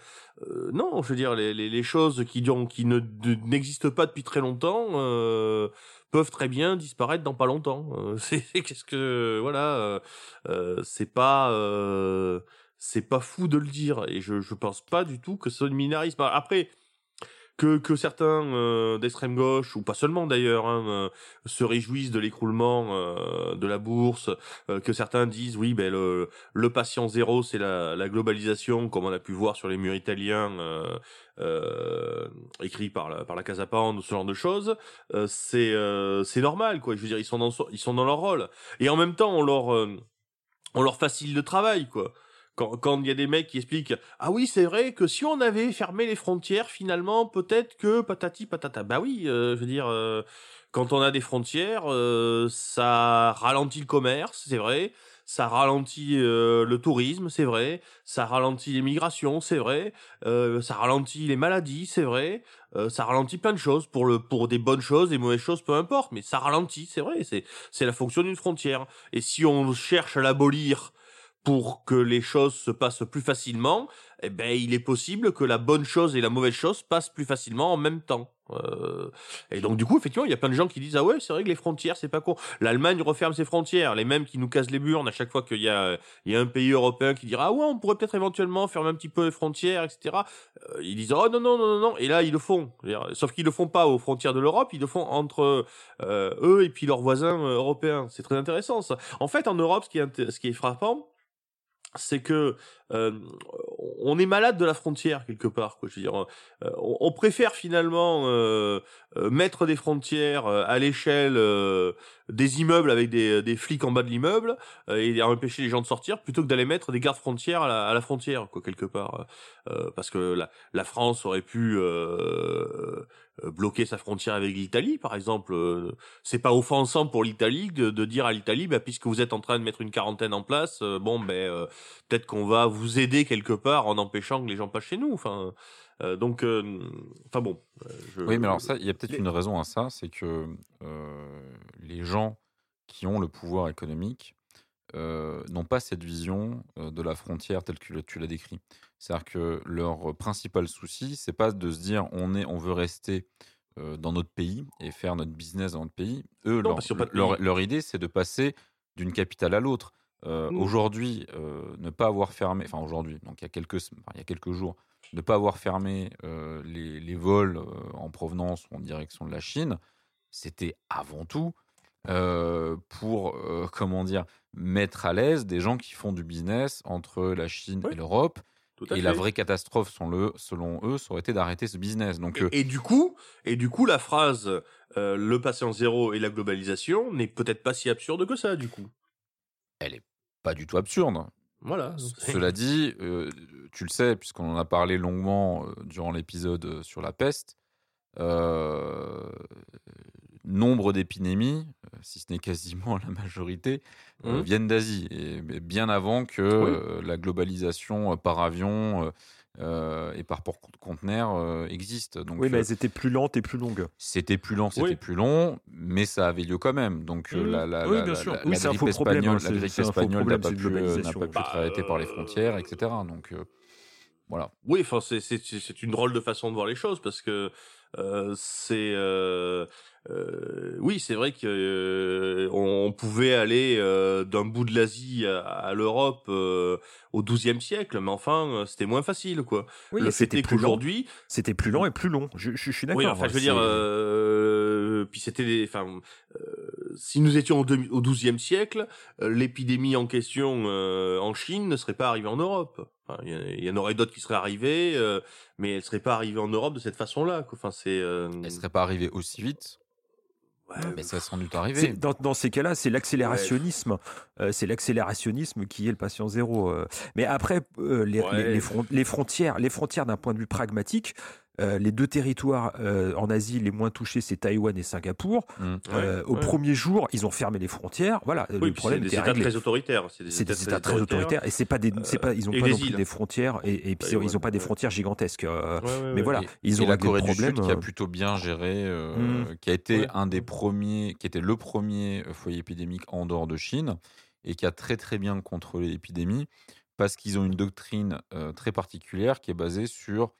euh, non, je veux dire, les, les, les choses qui, ont- qui ne n'existent pas depuis très longtemps euh, peuvent très bien disparaître dans pas longtemps. C'est qu'est-ce que voilà, c'est pas c'est pas fou de le dire et je je pense pas du tout que ce soit minarisme. Après que, que certains euh, d'extrême gauche, ou pas seulement d'ailleurs, hein, euh, se réjouissent de l'écroulement euh, de la bourse, euh, que certains disent oui, ben le, le patient zéro, c'est la, la globalisation, comme on a pu voir sur les murs italiens, euh, euh, écrits par la, par la Casa Pound, ce genre de choses, c'est c'est normal, quoi. Je veux dire, ils sont dans ils sont dans leur rôle, et en même temps, on leur on leur facilite le travail, quoi. Quand il y a des mecs qui expliquent ah oui c'est vrai que si on avait fermé les frontières finalement peut-être que patati patata bah oui euh, je veux dire euh, quand on a des frontières euh, ça ralentit le commerce c'est vrai. Ça ralentit euh, le tourisme c'est vrai. Ça ralentit l'immigration c'est vrai. Euh, ça ralentit les maladies c'est vrai. Euh, ça ralentit plein de choses pour le pour des bonnes choses des mauvaises choses peu importe mais ça ralentit c'est vrai. C'est c'est la fonction d'une frontière. Et si on cherche à l'abolir pour que les choses se passent plus facilement, eh ben, il est possible que la bonne chose et la mauvaise chose passent plus facilement en même temps. Euh, et donc, du coup, effectivement, il y a plein de gens qui disent, ah ouais, c'est vrai que les frontières, c'est pas con. L'Allemagne referme ses frontières, les mêmes qui nous cassent les burnes à chaque fois qu'il y a, il y a un pays européen qui dira, ah ouais, on pourrait peut-être éventuellement fermer un petit peu les frontières, etc. Euh, ils disent, oh non, non, non, non, non. Et là, ils le font. Sauf qu'ils le font pas aux frontières de l'Europe, ils le font entre euh, eux et puis leurs voisins euh, européens. C'est très intéressant, ça. En fait, en Europe, ce qui est, ce qui est frappant, c'est que euh, on est malade de la frontière quelque part. Quoi. Je veux dire, euh, on, préfère finalement euh, mettre des frontières à l'échelle des immeubles avec des, flics en bas de l'immeuble et empêcher les gens de sortir plutôt que d'aller mettre des gardes frontières à la, frontière, quoi, quelque part. Parce que la, France aurait pu bloquer sa frontière avec l'Italie, par exemple. C'est pas offensant pour l'Italie de, dire à l'Italie, bah, puisque vous êtes en train de mettre une quarantaine en place, bon, ben peut-être qu'on va vous aider quelque part en empêchant que les gens passent chez nous. Enfin, euh, donc, euh, enfin bon. euh, je- Oui, mais alors ça, il y a peut-être Les- une raison à ça, c'est que les gens qui ont le pouvoir économique n'ont pas cette vision de la frontière telle que tu l'as décrit. C'est-à-dire que leur principal souci, c'est pas de se dire on est, on veut rester dans notre pays et faire notre business dans notre pays. Eux, leur, leur idée, c'est de passer d'une capitale à l'autre. Euh, Mm. Aujourd'hui, euh, ne pas avoir fermé, enfin aujourd'hui, donc il y a quelques, enfin, il y a quelques jours, ne pas avoir fermé euh, les, les vols en provenance ou en direction de la Chine, c'était avant tout pour, comment dire, mettre à l'aise des gens qui font du business entre la Chine Oui, et l'Europe. Et la vraie catastrophe, selon, le, selon eux, ça aurait été d'arrêter ce business. Donc, Et, et du coup, et du coup, la phrase "le patient zéro et la globalisation" n'est peut-être pas si absurde que ça, du coup. elle est pas du tout absurde. Voilà. Cela dit, euh, tu le sais, puisqu'on en a parlé longuement euh, durant l'épisode euh, sur la peste, euh, nombre d'épidémies, si ce n'est quasiment la majorité, euh, Mhm. viennent d'Asie, et bien avant que Oui. la globalisation par avion euh, et par porte-conteneur euh, existe. Donc, Oui, mais euh, elles étaient plus lentes et plus longues. c'était plus lent, c'était Oui. plus long, mais ça avait lieu quand même. Donc euh, la, la, Oui, la- bien la- sûr. la Oui, c'est un grippe faux problème, espagnole, hein, la c'est- grippe espagnole n'a pas, pu, n'a globalisation. pas pu Bah, être arrêtée par les euh, frontières, etc. Donc euh, voilà. Oui, enfin, c'est c'est c'est c'est une drôle de façon de voir les choses parce que euh, c'est euh, euh, oui, c'est vrai que euh, on, on pouvait aller euh, d'un bout de l'Asie à, à l'Europe euh, au XIIe siècle, mais enfin, euh, c'était moins facile, quoi. Oui, Le fait c'était est plus lent. qu'aujourd'hui, C'était plus lent et plus long. Je, je- je suis d'accord. Oui, enfin, je veux dire, euh, puis c'était, des- enfin, euh, si nous étions au, XIIe siècle, euh, l'épidémie en question euh, en Chine ne serait pas arrivée en Europe. Enfin, il y, en- il y en aurait d'autres qui seraient arrivées, euh, mais elle serait pas arrivée en Europe de cette façon-là. quoi. Enfin, c'est. euh, Elle serait pas arrivée aussi vite, ouais, mais ça sans doute arrivé. Dans, dans ces cas-là, c'est l'accélérationnisme. Euh, c'est l'accélérationnisme qui est le patient zéro. euh. Mais après, euh, les, Ouais. les- les fron- les frontières, les frontières d'un point de vue pragmatique, euh, les deux territoires euh, en Asie les moins touchés, c'est Taïwan et Singapour. Mm. Euh, au ouais. premier jour, ils ont fermé les frontières. Voilà, Oui, le problème c'est des États réglé. très autoritaires. C'est C'est des États très autoritaires et c'est pas des, c'est pas, ils ont pas des non plus des frontières et, et puis Taïwan, ils ont pas des ouais. frontières gigantesques. euh, Ouais, ouais, mais ouais. voilà, Et- ils et ont la Corée du problème. Sud qui a plutôt bien géré, euh, Mm. qui a été Ouais. un des premiers, qui était le premier foyer épidémique en dehors de Chine et qui a très très bien contrôlé l'épidémie parce qu'ils ont une doctrine euh, très particulière qui est basée sur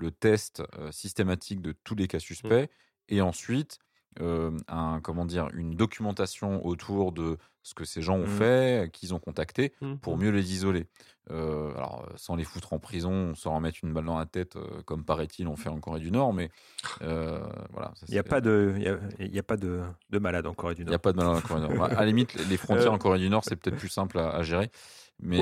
le test euh, systématique de tous les cas suspects et ensuite euh, un, comment dire, une documentation autour de ce que ces gens ont Mm. fait, qu'ils ont contacté Mhm. pour mieux les isoler. Euh, alors, sans les foutre en prison, sans leur mettre une balle dans la tête, euh, comme paraît-il, on fait en Corée du Nord, mais voilà. Il n'y a pas de, il y a, il y a pas de, de malade en Corée du il Nord. y a pas de mal en Corée du Nord. À la limite, les frontières Euh, en Corée du Nord, c'est peut-être plus simple à, à gérer. Mais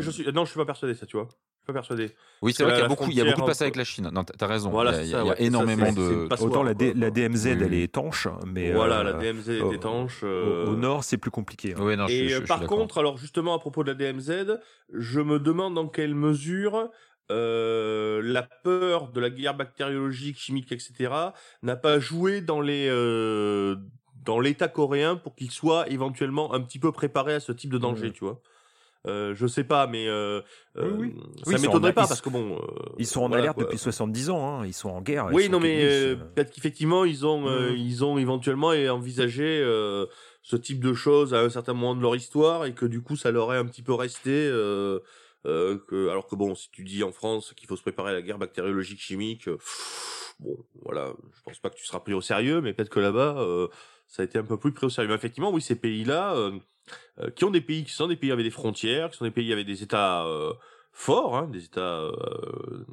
je suis, non, je suis pas persuadé, ça, tu vois. Je pas persuadé. oui, c'est vrai qu'il y a beaucoup, il y a beaucoup de entre- avec la Chine. Non, t'as raison. Voilà, il y a, y ça, a ouais. Ça, énormément de. passoire, Autant la, D- quoi. la DMZ, Oui, elle est étanche, mais voilà, euh, la DMZ au- est étanche. au, euh, au nord, c'est plus compliqué. hein. Oui, non, je, Et je- euh, je suis par contre, alors justement à propos de la DMZ, je me demande dans quelle mesure euh, la peur de la guerre bactériologique, chimique, etc. n'a pas joué dans les euh, dans l'État coréen pour qu'il soit éventuellement un petit peu préparé à ce type de danger, Mhm. tu vois. Euh, je sais pas, mais euh, euh, Oui, oui. ça Oui, m'étonnerait pas ils- parce que bon, euh, Ils sont en voilà, alerte quoi. depuis 70 ans, hein. ils sont en guerre. Oui, non, mais euh, euh, peut-être qu'effectivement ils ont euh, Mhm. ils ont éventuellement envisagé euh, ce type de choses à un certain moment de leur histoire et que du coup ça leur est un petit peu resté. Euh, euh, que, alors que bon, si tu dis en France qu'il faut se préparer à la guerre bactériologique chimique, euh, bon, voilà, je pense pas que tu seras pris au sérieux, mais peut-être que là-bas euh, ça a été un peu plus pris au sérieux. Mais effectivement, oui, ces pays-là, euh, qui ont des pays qui sont des pays avec des frontières, qui sont des pays avec des États euh, forts, hein, des États euh,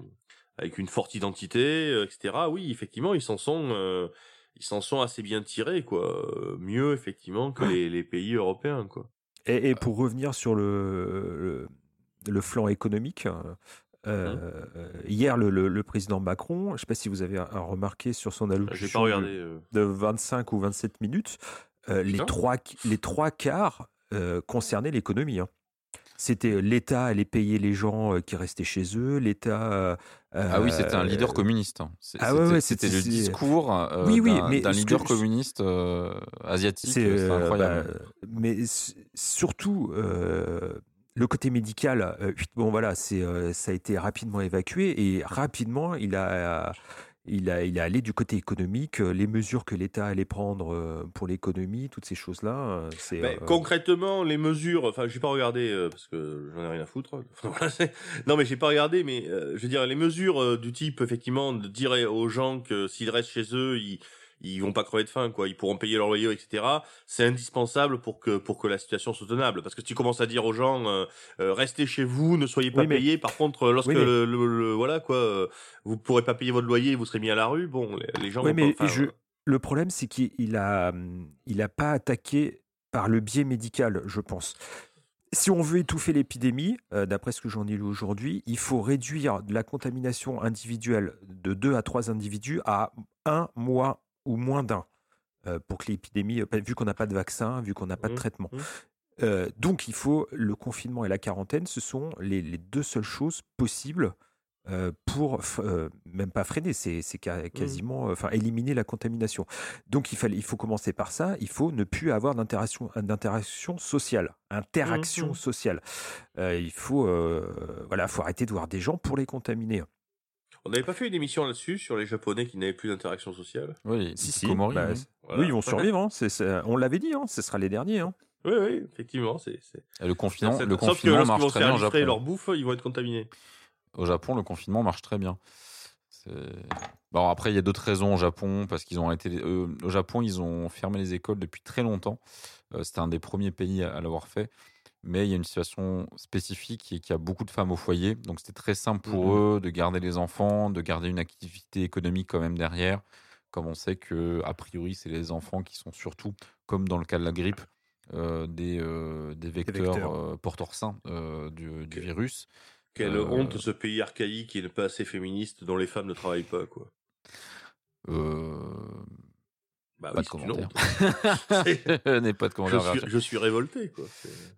avec une forte identité, etc. Oui, effectivement, ils s'en sont, ils s'en sont assez bien tirés, quoi. Mieux effectivement que les, les pays européens, quoi. Et, et pour revenir sur le, le, le flanc économique, Euh, Hier, le, le- le président Macron, je ne sais pas si vous avez remarqué sur son allocution pas regardé. euh. de 25 ou 27 minutes, euh, les, trois, les trois quarts euh, concernaient l'économie. hein. C'était euh, l'État allait payer les gens qui restaient chez eux, l'État. Ah oui, c'était un leader communiste. hein. C'est- ah ouais, c'était- ouais, C'était c'était- le discours Oui, oui, d'un leader que- communiste asiatique. C'est incroyable. bah, mais surtout le côté médical. bon voilà, c'est ça a été rapidement évacué et rapidement il a il a il est allé du côté économique. euh, Les mesures que l'État allait prendre euh, pour l'économie, toutes ces choses là, c'est Ben, euh, concrètement, les mesures, enfin, j'ai pas regardé euh, parce que j'en ai rien à foutre. Non, mais j'ai pas regardé, mais euh, je veux dire, les mesures euh, du type, effectivement, de dire aux gens que s'ils restent chez eux, ils ils vont pas crever de faim, quoi. Ils pourront payer leur loyer, etc. C'est indispensable pour que pour que la situation soit tenable. Parce que si tu commences à dire aux gens, euh, euh, restez chez vous, ne soyez pas Oui, mais- payés. Par contre, lorsque Oui, mais- le, le- le- voilà quoi, euh, vous pourrez pas payer votre loyer, vous serez mis à la rue. Bon, les, les gens. Vont mais pas, enfin, je- le problème, c'est qu'il il a, il a pas attaqué par le biais médical, je pense. Si on veut étouffer l'épidémie, euh, d'après ce que j'en ai lu aujourd'hui, il faut réduire la contamination individuelle de 2 à 3 individus à un mois ou moins d'un. euh, pour que l'épidémie, euh, vu qu'on n'a pas de vaccin, vu qu'on n'a pas de Mhm, traitement. mhm. Euh, donc il faut le confinement et la quarantaine, ce sont les, les deux seules choses possibles euh, pour euh, même pas freiner, c'est ca- quasiment, enfin éliminer la contamination. Donc il fallait, il faut commencer par ça. Il faut ne plus avoir d'interaction, d'interaction sociale, interaction sociale. Il faut, voilà, faut arrêter de voir des gens pour les contaminer. On n'avait pas fait une émission là-dessus sur les Japonais qui n'avaient plus d'interaction sociale. Oui, Si, si, bah, oui. Voilà. Oui, ils vont survivre. hein, on l'avait dit, hein, ce sera les derniers. hein. Oui, oui, effectivement, c'est. le confinement, c'est- le Sauf que confinement lorsqu'ils marche vont très bien au Japon. leur bouffe, ils vont être contaminés. Au Japon, le confinement marche très bien. C'est- Bon, après, il y a d'autres raisons au Japon, parce qu'ils ont été. euh, au Japon, ils ont fermé les écoles depuis très longtemps. Euh, C'était un des premiers pays à, à l'avoir fait. Mais il y a une situation spécifique qui est qu'il y a beaucoup de femmes au foyer. Donc, c'était très simple pour Mhm. eux de garder les enfants, de garder une activité économique quand même derrière. Comme on sait que, a priori, c'est les enfants qui sont surtout, comme dans le cas de la grippe, euh, des, euh, des vecteurs, vecteurs. euh, porteurs sains du, virus. Quelle honte ce pays archaïque et ne pas assez féministe dont les femmes ne travaillent pas, quoi. Euh, Bah Pas oui, de commentaire. Je n'ai pas de je, commentaire. suis, gratuit. je suis révolté, quoi.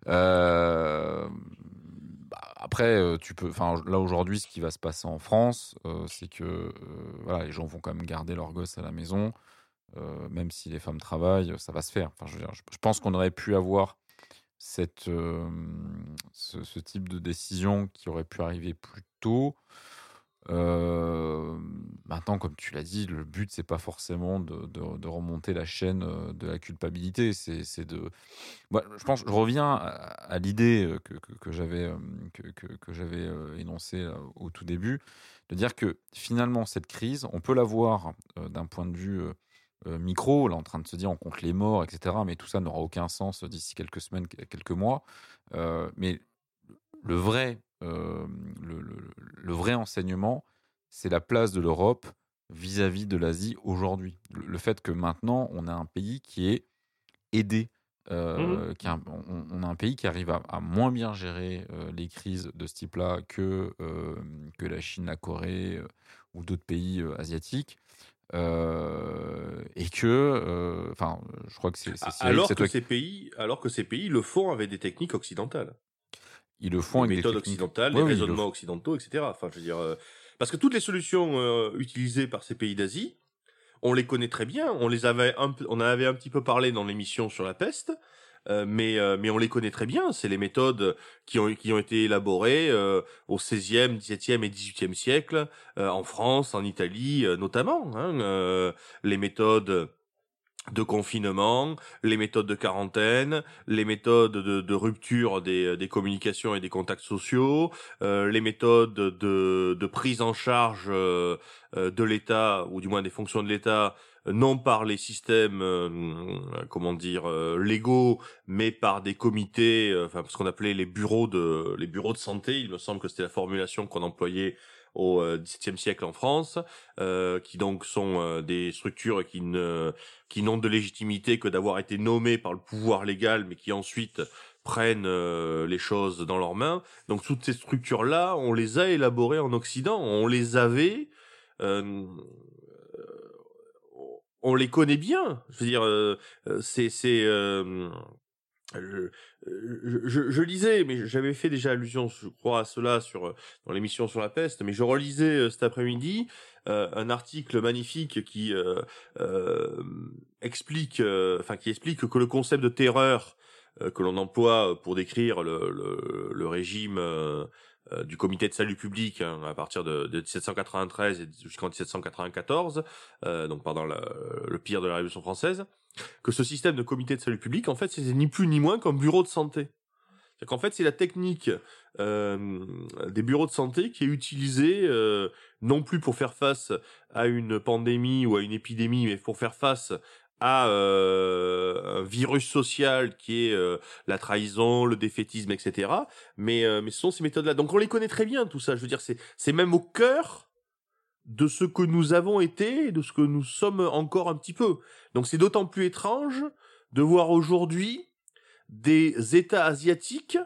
Euh, bah, après, euh, tu peux. Enfin, là aujourd'hui, ce qui va se passer en France, euh, c'est que euh, voilà, les gens vont quand même garder leurs gosses à la maison, euh, même si les femmes travaillent, ça va se faire. Enfin, je, veux dire, je, je pense qu'on aurait pu avoir cette, euh, ce, ce type de décision qui aurait pu arriver plus tôt. Euh, maintenant, comme tu l'as dit, le but c'est pas forcément de, remonter la chaîne euh, de la culpabilité, c'est de. Je pense, je reviens à, l'idée euh, que, j'avais que, énoncée au tout début, de dire que finalement cette crise, on peut la voir d'un point de vue micro, là en train de se dire on compte les morts, etc. Mais tout ça n'aura aucun sens d'ici quelques semaines, quelques mois. Mais le vrai, euh, le, le- le vrai enseignement, c'est la place de l'Europe vis-à-vis de l'Asie aujourd'hui. Le, le fait que maintenant, on a un pays qui est aidé. euh, qui a un- on, on a un pays qui arrive à, à moins bien gérer euh, les crises de ce type-là que, euh, que la Chine, la Corée ou d'autres pays asiatiques. Euh, et que, euh, enfin, je crois que c'est c'est Cyril, Alors c'est que ces pays, alors que ces pays le font avec des techniques occidentales. Ils le font des avec des méthodes techniques- occidentales, Oui, des oui, ils le raisonnements occidentaux, etc. Enfin, je veux dire, euh, parce que toutes les solutions euh, utilisées par ces pays d'Asie, on les connaît très bien. On les avait, un, on en avait un petit peu parlé dans l'émission sur la peste. euh, mais euh, mais on les connaît très bien. C'est les méthodes qui ont qui ont été élaborées euh, au 16e, 17e et 18e siècle euh, en France, en Italie euh, notamment. Hein, euh, les méthodes de confinement, les méthodes de quarantaine, les méthodes de, rupture des, des communications et des contacts sociaux, euh, les méthodes de, de prise en charge euh, de l'État, ou du moins des fonctions de l'État, non par les systèmes, euh, comment dire, euh, légaux, mais par des comités, euh, enfin ce qu'on appelait les bureaux de les bureaux de santé. Il me semble que c'était la formulation qu'on employait au XVIIe siècle en France, qui donc sont des structures qui ne qui n'ont de légitimité que d'avoir été nommées par le pouvoir légal, mais qui ensuite prennent les choses dans leurs mains. Donc toutes ces structures-là, on les a élaborées en Occident, on les avait on les connaît bien. Je veux dire, euh, euh, c'est euh, je, je, je, lisais, mais j'avais fait déjà allusion, je crois, à cela sur dans l'émission sur la peste, mais je relisais cet après-midi un article magnifique qui explique, enfin qui explique que le concept de terreur que l'on emploie pour décrire le, le, le régime euh, du comité de salut public hein, à partir de, de 1793 jusqu'en 1794, euh, donc pendant le pire de la Révolution française, que ce système de comité de salut public, en fait, c'est ni plus ni moins qu'un bureau de santé. C'est qu'en fait, c'est la technique euh, des bureaux de santé qui est utilisée euh, non plus pour faire face à une pandémie ou à une épidémie, mais pour faire face à euh, un virus social qui est euh, la trahison, le défaitisme, etc. Mais, euh, mais ce sont ces méthodes-là. Donc on les connaît très bien, tout ça. Je veux dire, c'est même au cœur de ce que nous avons été et de ce que nous sommes encore un petit peu. Donc c'est d'autant plus étrange de voir aujourd'hui des États asiatiques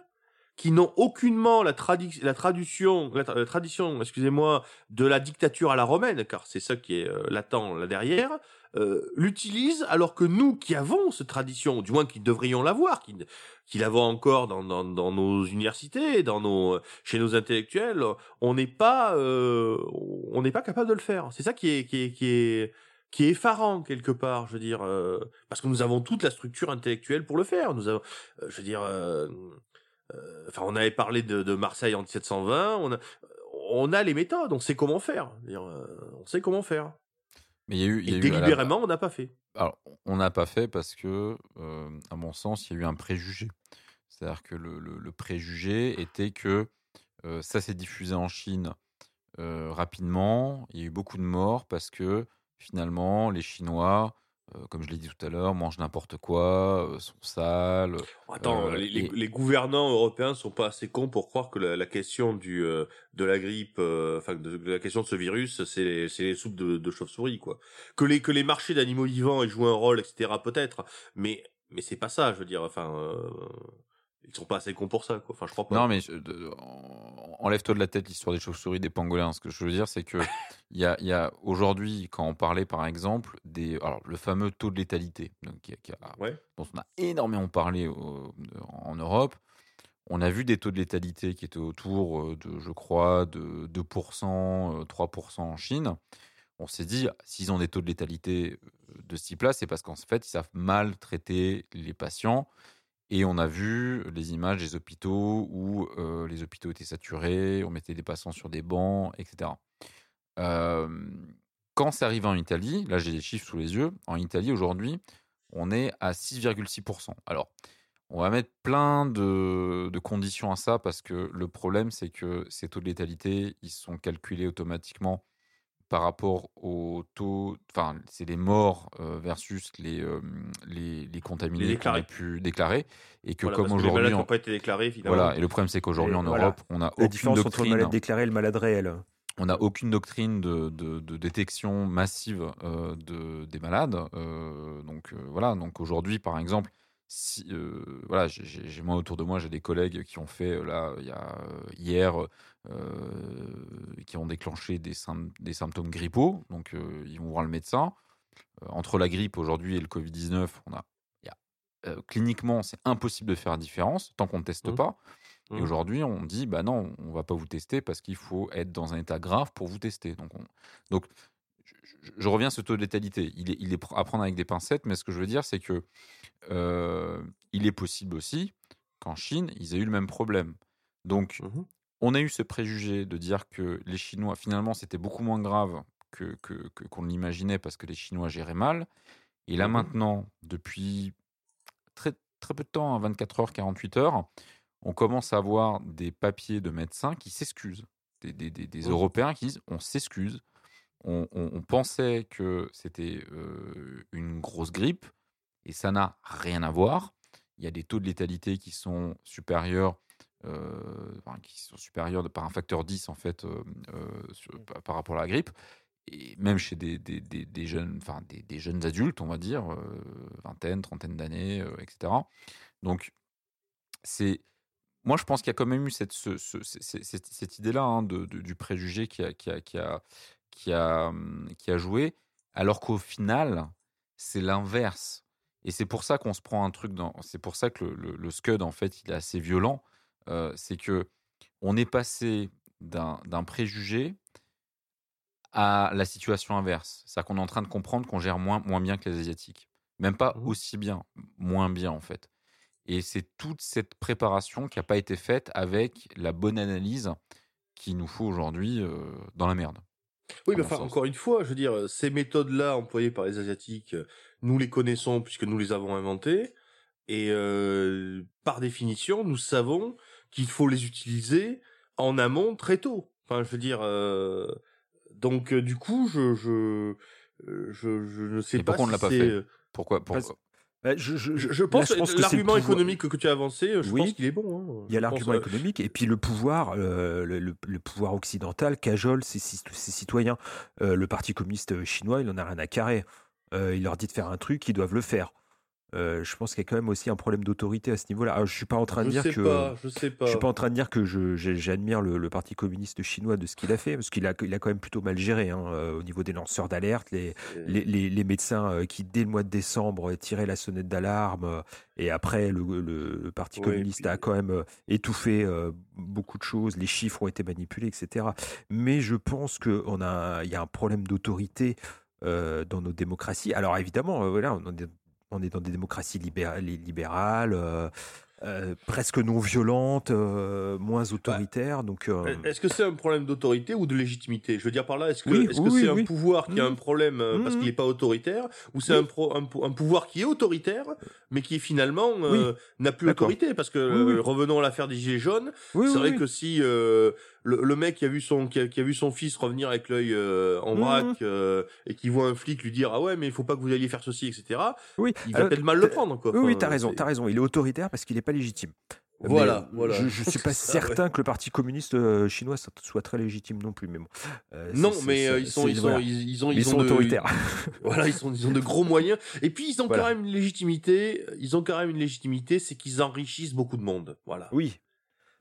qui n'ont aucunement la, la traduction, la, tradition, excusez-moi, de la dictature à la romaine, car c'est ça qui est latent là derrière, euh, l'utilise alors que nous qui avons cette tradition, du moins qui devrions l'avoir, qui, qui l'avons encore dans, dans, dans, nos universités, dans nos, chez nos intellectuels, on n'est pas, euh, on n'est pas capable de le faire. C'est ça qui est, qui est, qui est, qui est effarant quelque part, je veux dire, euh, parce que nous avons toute la structure intellectuelle pour le faire. Nous avons, euh, je veux dire, euh, enfin, on avait parlé de, de, Marseille en 1720, on a, on a les méthodes, on sait comment faire. On sait comment faire. Mais il y a eu, et délibérément, on n'a pas fait. Alors, on n'a pas fait parce que, à mon sens, il y a eu un préjugé. C'est-à-dire que le, le, préjugé était que ça s'est diffusé en Chine rapidement. Il y a eu beaucoup de morts parce que finalement, les Chinois euh, comme je l'ai dit tout à l'heure, mangent n'importe quoi, euh, sont sales. Attends, euh, les, les, gouvernants européens sont pas assez cons pour croire que la, question du de la grippe, enfin de, la question de ce virus, c'est les, les soupes de, de chauve-souris quoi. Que les que les marchés d'animaux vivants aient joué un rôle, etc. Peut-être, mais mais c'est pas ça, je veux dire. Enfin, ils sont pas assez cons pour ça, quoi. Enfin, je crois pas. Non, mais enlève-toi de la tête l'histoire des chauves-souris, des pangolins. Ce que je veux dire, c'est que il y a, y a aujourd'hui, quand on parlait par exemple des, alors le fameux taux de létalité, donc, qui, dont on a énormément parlé en Europe. On a vu des taux de létalité qui étaient autour euh, de, je crois, de 2%, 3% euh, en Chine. On s'est dit, s'ils ont des taux de létalité euh, de ce type-là, c'est parce qu'en fait, ils savent mal traiter les patients et on a vu les images des hôpitaux où euh, les hôpitaux étaient saturés, on mettait des patients sur des bancs, etc. quand c'est arrivé en Italie, là j'ai des chiffres sous les yeux, en Italie aujourd'hui, on est à 6,6%. Alors, on va mettre plein de, de, conditions à ça parce que le problème, c'est que ces taux de létalité, ils sont calculés automatiquement par rapport au taux, enfin, c'est les morts versus les, les, les, contaminés qu'on a pu déclarer. Et que comme aujourd'hui. n'ont pas été déclarés, Voilà, et le problème, c'est qu'aujourd'hui en Europe, on a La différence entre le malade déclaré et le malade réel. On n'a aucune doctrine de, de, de détection massive de, des malades. donc voilà, donc aujourd'hui, par exemple, si, voilà, j'ai moi autour de moi, j'ai des collègues qui ont fait là, il y a hier, qui ont déclenché des, des symptômes grippaux, donc ils vont voir le médecin. entre la grippe aujourd'hui et le Covid 19, on a, y a cliniquement, c'est impossible de faire la différence tant qu'on ne teste mmh. pas. Et mmh. aujourd'hui, on dit, bah non, on va pas vous tester parce qu'il faut être dans un état grave pour vous tester. Donc, donc je, reviens à ce taux de létalité. Il est, il est à prendre avec des pincettes, mais ce que je veux dire, c'est que euh, il est possible aussi qu'en Chine, ils aient eu le même problème. Donc, mmh on a eu ce préjugé de dire que les Chinois, finalement, c'était beaucoup moins grave que qu'on l'imaginait parce que les Chinois géraient mal. Et là, mmh maintenant, depuis très, très peu de temps, 24 hein, heures, 48 heures, on commence à avoir des papiers de médecins qui s'excusent. Des, des, des. Européens qui disent on s'excuse, on, pensait que c'était euh, une grosse grippe, et ça n'a rien à voir. Il y a des taux de létalité qui sont supérieurs qui sont supérieurs de, par un facteur 10 en fait par, rapport à la grippe et même chez des, des, des, jeunes, enfin des, jeunes adultes, on va dire, vingtaine, trentaine d'années, etc. Donc, c'est, moi, je pense qu'il y a quand même eu cette, cette, idée-là hein, de, du préjugé qui a, qui a, qui a, qui a, qui a joué, alors qu'au final, c'est l'inverse. Et c'est pour ça qu'on se prend un truc dans. C'est pour ça que le, le, Scud, en fait, il est assez violent. C'est que on est passé d'un préjugé à la situation inverse. C'est-à-dire qu'on est en train de comprendre qu'on gère moins, moins bien que les Asiatiques. Même pas mmh aussi bien, moins bien en fait. Et c'est toute cette préparation qui n'a pas été faite avec la bonne analyse qui nous faut aujourd'hui dans la merde. Oui, mais enfin, encore une fois, je veux dire, ces méthodes-là employées par les Asiatiques, nous les connaissons puisque nous les avons inventées. Et par définition, nous savons qu'il faut les utiliser en amont très tôt. Enfin, je veux dire, donc du coup, je je je, ne sais pas pourquoi on ne l'a pas fait. Pourquoi, pourquoi bah, je, je, je, pense, que l'argument économique que tu as avancé, je pense qu'il est bon. Hein. Il y a l'argument économique et puis le pouvoir, le, le, pouvoir occidental cajole ses, ses citoyens. le Parti communiste chinois, il en a rien à carrer. il leur dit de faire un truc, ils doivent le faire. Euh, je pense qu'il y a quand même aussi un problème d'autorité à ce niveau-là. Ah, je suis pas en train de dire que je sais pas. je suis pas en train de dire que j'admire le, Parti communiste chinois de ce qu'il a fait, parce qu'il a, il a quand même plutôt mal géré hein, euh, au niveau des lanceurs d'alerte, les, les, les, médecins euh, qui dès le mois de décembre tiraient la sonnette d'alarme, et après le, Parti communiste a quand même étouffé beaucoup de choses, les chiffres ont été manipulés, etc. Mais je pense qu'il a, il y a un problème d'autorité. dans nos démocraties. Alors évidemment, voilà, on est on est dans des démocraties libérales, euh, euh, presque non violentes, euh, moins bah, autoritaires. donc, est-ce que c'est un problème d'autorité ou de légitimité? Je veux dire par là, est-ce que c'est un pouvoir qui a un mmh. problème parce mmh. qu'il n'est pas autoritaire, ou c'est un, un, pouvoir qui est autoritaire mais qui finalement n'a plus autorité? Parce que revenons à l'affaire des gilets jaunes, c'est vrai que si le, mec qui a vu son qui a, vu son fils revenir avec l'œil euh, en vrac mmh. euh, et qui voit un flic lui dire ah ouais mais il faut pas que vous alliez faire ceci etc. Oui, il va peut-être mal le prendre quoi. oui, t'as raison, t'as raison. Il est autoritaire parce qu'il n'est pas légitime. Voilà, voilà. Je, je suis pas certain que le parti communiste euh, chinois soit très légitime non plus, mais bon. non, mais ils sont, ils, sont, ils, ont, ils, sont autoritaires. voilà, ils sont, ils ont de gros moyens. Et puis ils ont quand même une légitimité. Ils ont quand même une légitimité, c'est qu'ils enrichissent beaucoup de monde. Voilà. Oui,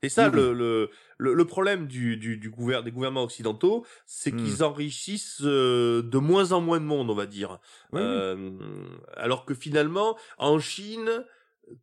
c'est ça le, le, le, problème du, du, du gouver des gouvernements occidentaux, c'est qu'ils mmh. enrichissent euh, de moins en moins de monde, on va dire. euh, alors que finalement, en Chine,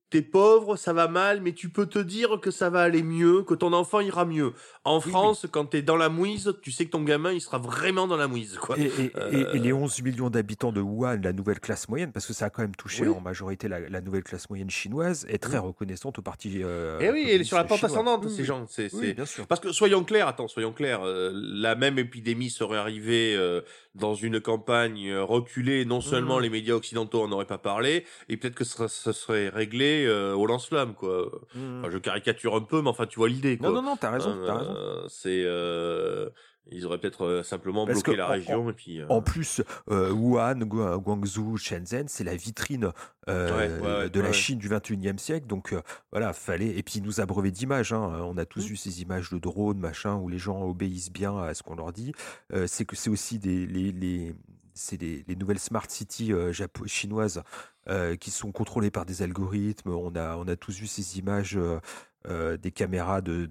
t'es pauvre, ça va mal, mais tu peux te dire que ça va aller mieux, que ton enfant ira mieux. En France, quand tu es dans la mouise, tu sais que ton gamin, il sera vraiment dans la mouise. Quoi. Et, les 11 millions d'habitants de Wuhan, la nouvelle classe moyenne, parce que ça a quand même touché en majorité la, nouvelle classe moyenne chinoise, est très reconnaissante au parti. Euh, et oui, elle est sur la pente ascendante, ces gens. C'est, bien sûr. Parce que soyons clairs, attends, soyons clairs, euh, la même épidémie serait arrivée euh, dans une campagne reculée. Non seulement mmh. les médias occidentaux en auraient pas parlé, et peut-être que ça, serait réglé au lance-flamme, quoi. Mmh. je caricature un peu, mais enfin, tu vois l'idée, quoi. Non, non, non, t'as raison, t'as raison. Euh, c'est euh, ils auraient peut-être euh, simplement bloqué la région en, et puis. En plus, Wuhan, Guangzhou, Shenzhen, c'est la vitrine de la Chine du 21e siècle. Donc voilà, fallait. Et puis ils nous abreuvait d'images. Hein. On a tous mmh. vu ces images de drones, machin, où les gens obéissent bien à ce qu'on leur dit. c'est que c'est aussi des les, les c'est les, nouvelles smart cities chinoises qui sont contrôlées par des algorithmes. On a, on a tous vu ces images euh, des caméras de,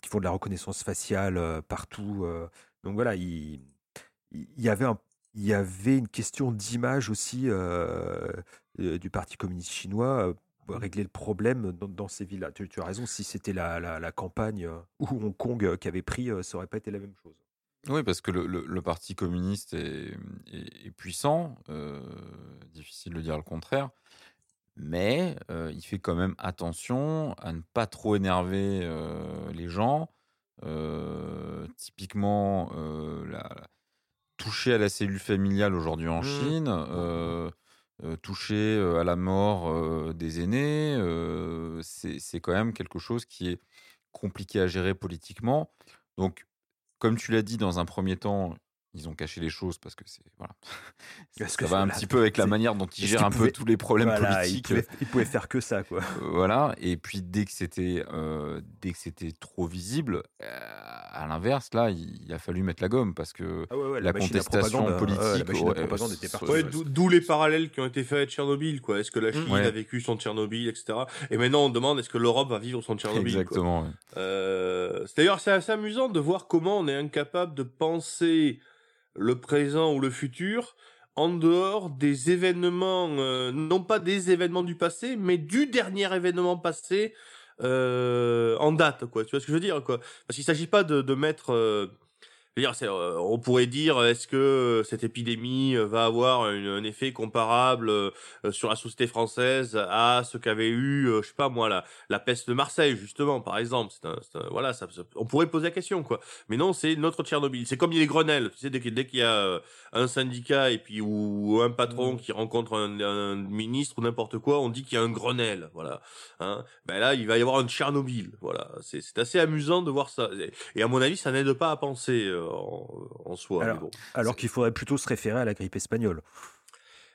qui font de la reconnaissance faciale euh, partout. Euh. donc voilà, il, y avait il y avait une question d'image aussi du Parti communiste chinois pour régler le problème dans, ces villes-là. Tu, as raison, si c'était la, campagne ou Hong Kong qui avait pris, ça n'aurait pas été la même chose. Oui, parce que le, Parti communiste est, est puissant, difficile de dire le contraire, mais il fait quand même attention à ne pas trop énerver les gens. typiquement, toucher à la cellule familiale aujourd'hui en mmh. Chine, toucher à la mort des aînés, c'est quand même quelque chose qui est compliqué à gérer politiquement. Donc, comme tu l'as dit dans un premier temps, ils ont caché les choses parce que c'est voilà. Parce ça que va un petit peu avec la manière dont ils gèrent un peu pouvaient- tous les problèmes Voilà, il politiques. pouvait, il pouvait faire que ça, quoi. Euh, voilà. Et puis dès que c'était euh, dès que c'était trop visible, euh, à l'inverse, là, il, il a fallu mettre la gomme parce que Ah ouais, ouais, la à contestation euh, politique, la à ouais, d'où d'où les parallèles qui ont été faits avec Tchernobyl, quoi. Est-ce que la Chine Ouais. a vécu son Tchernobyl, etc. Et maintenant, on demande est-ce que l'Europe va vivre son Tchernobyl, quoi? exactement. ouais. Euh, c'est d'ailleurs c'est assez amusant de voir comment on est incapable de penser le présent ou le futur en dehors des événements, euh, non pas des événements du passé, mais du dernier événement passé euh, en date, quoi. Tu vois ce que je veux dire, quoi? Parce qu'il s'agit pas de, de mettre euh, dire, euh, on pourrait dire, est-ce que cette épidémie euh, va avoir une- un effet comparable euh, euh, sur la société française à ce qu'avait eu, euh, je sais pas moi, la, la peste de Marseille, justement, par exemple? Un, un- voilà, ça, ça- on pourrait poser la question, quoi. Mais non, c'est notre Tchernobyl. C'est comme les Grenelles. Tu sais, dès, qu'il y a euh, un syndicat et puis ou un patron qui rencontre un, un ministre ou n'importe quoi, on dit qu'il y a un Grenelle, voilà. Hein ben là, il va y avoir un Tchernobyl, voilà. C'est c'est assez amusant de voir ça. Et- Et à mon avis, ça n'aide pas à penser euh, en, en soi. Alors, bon. alors qu'il faudrait plutôt se référer à la grippe espagnole.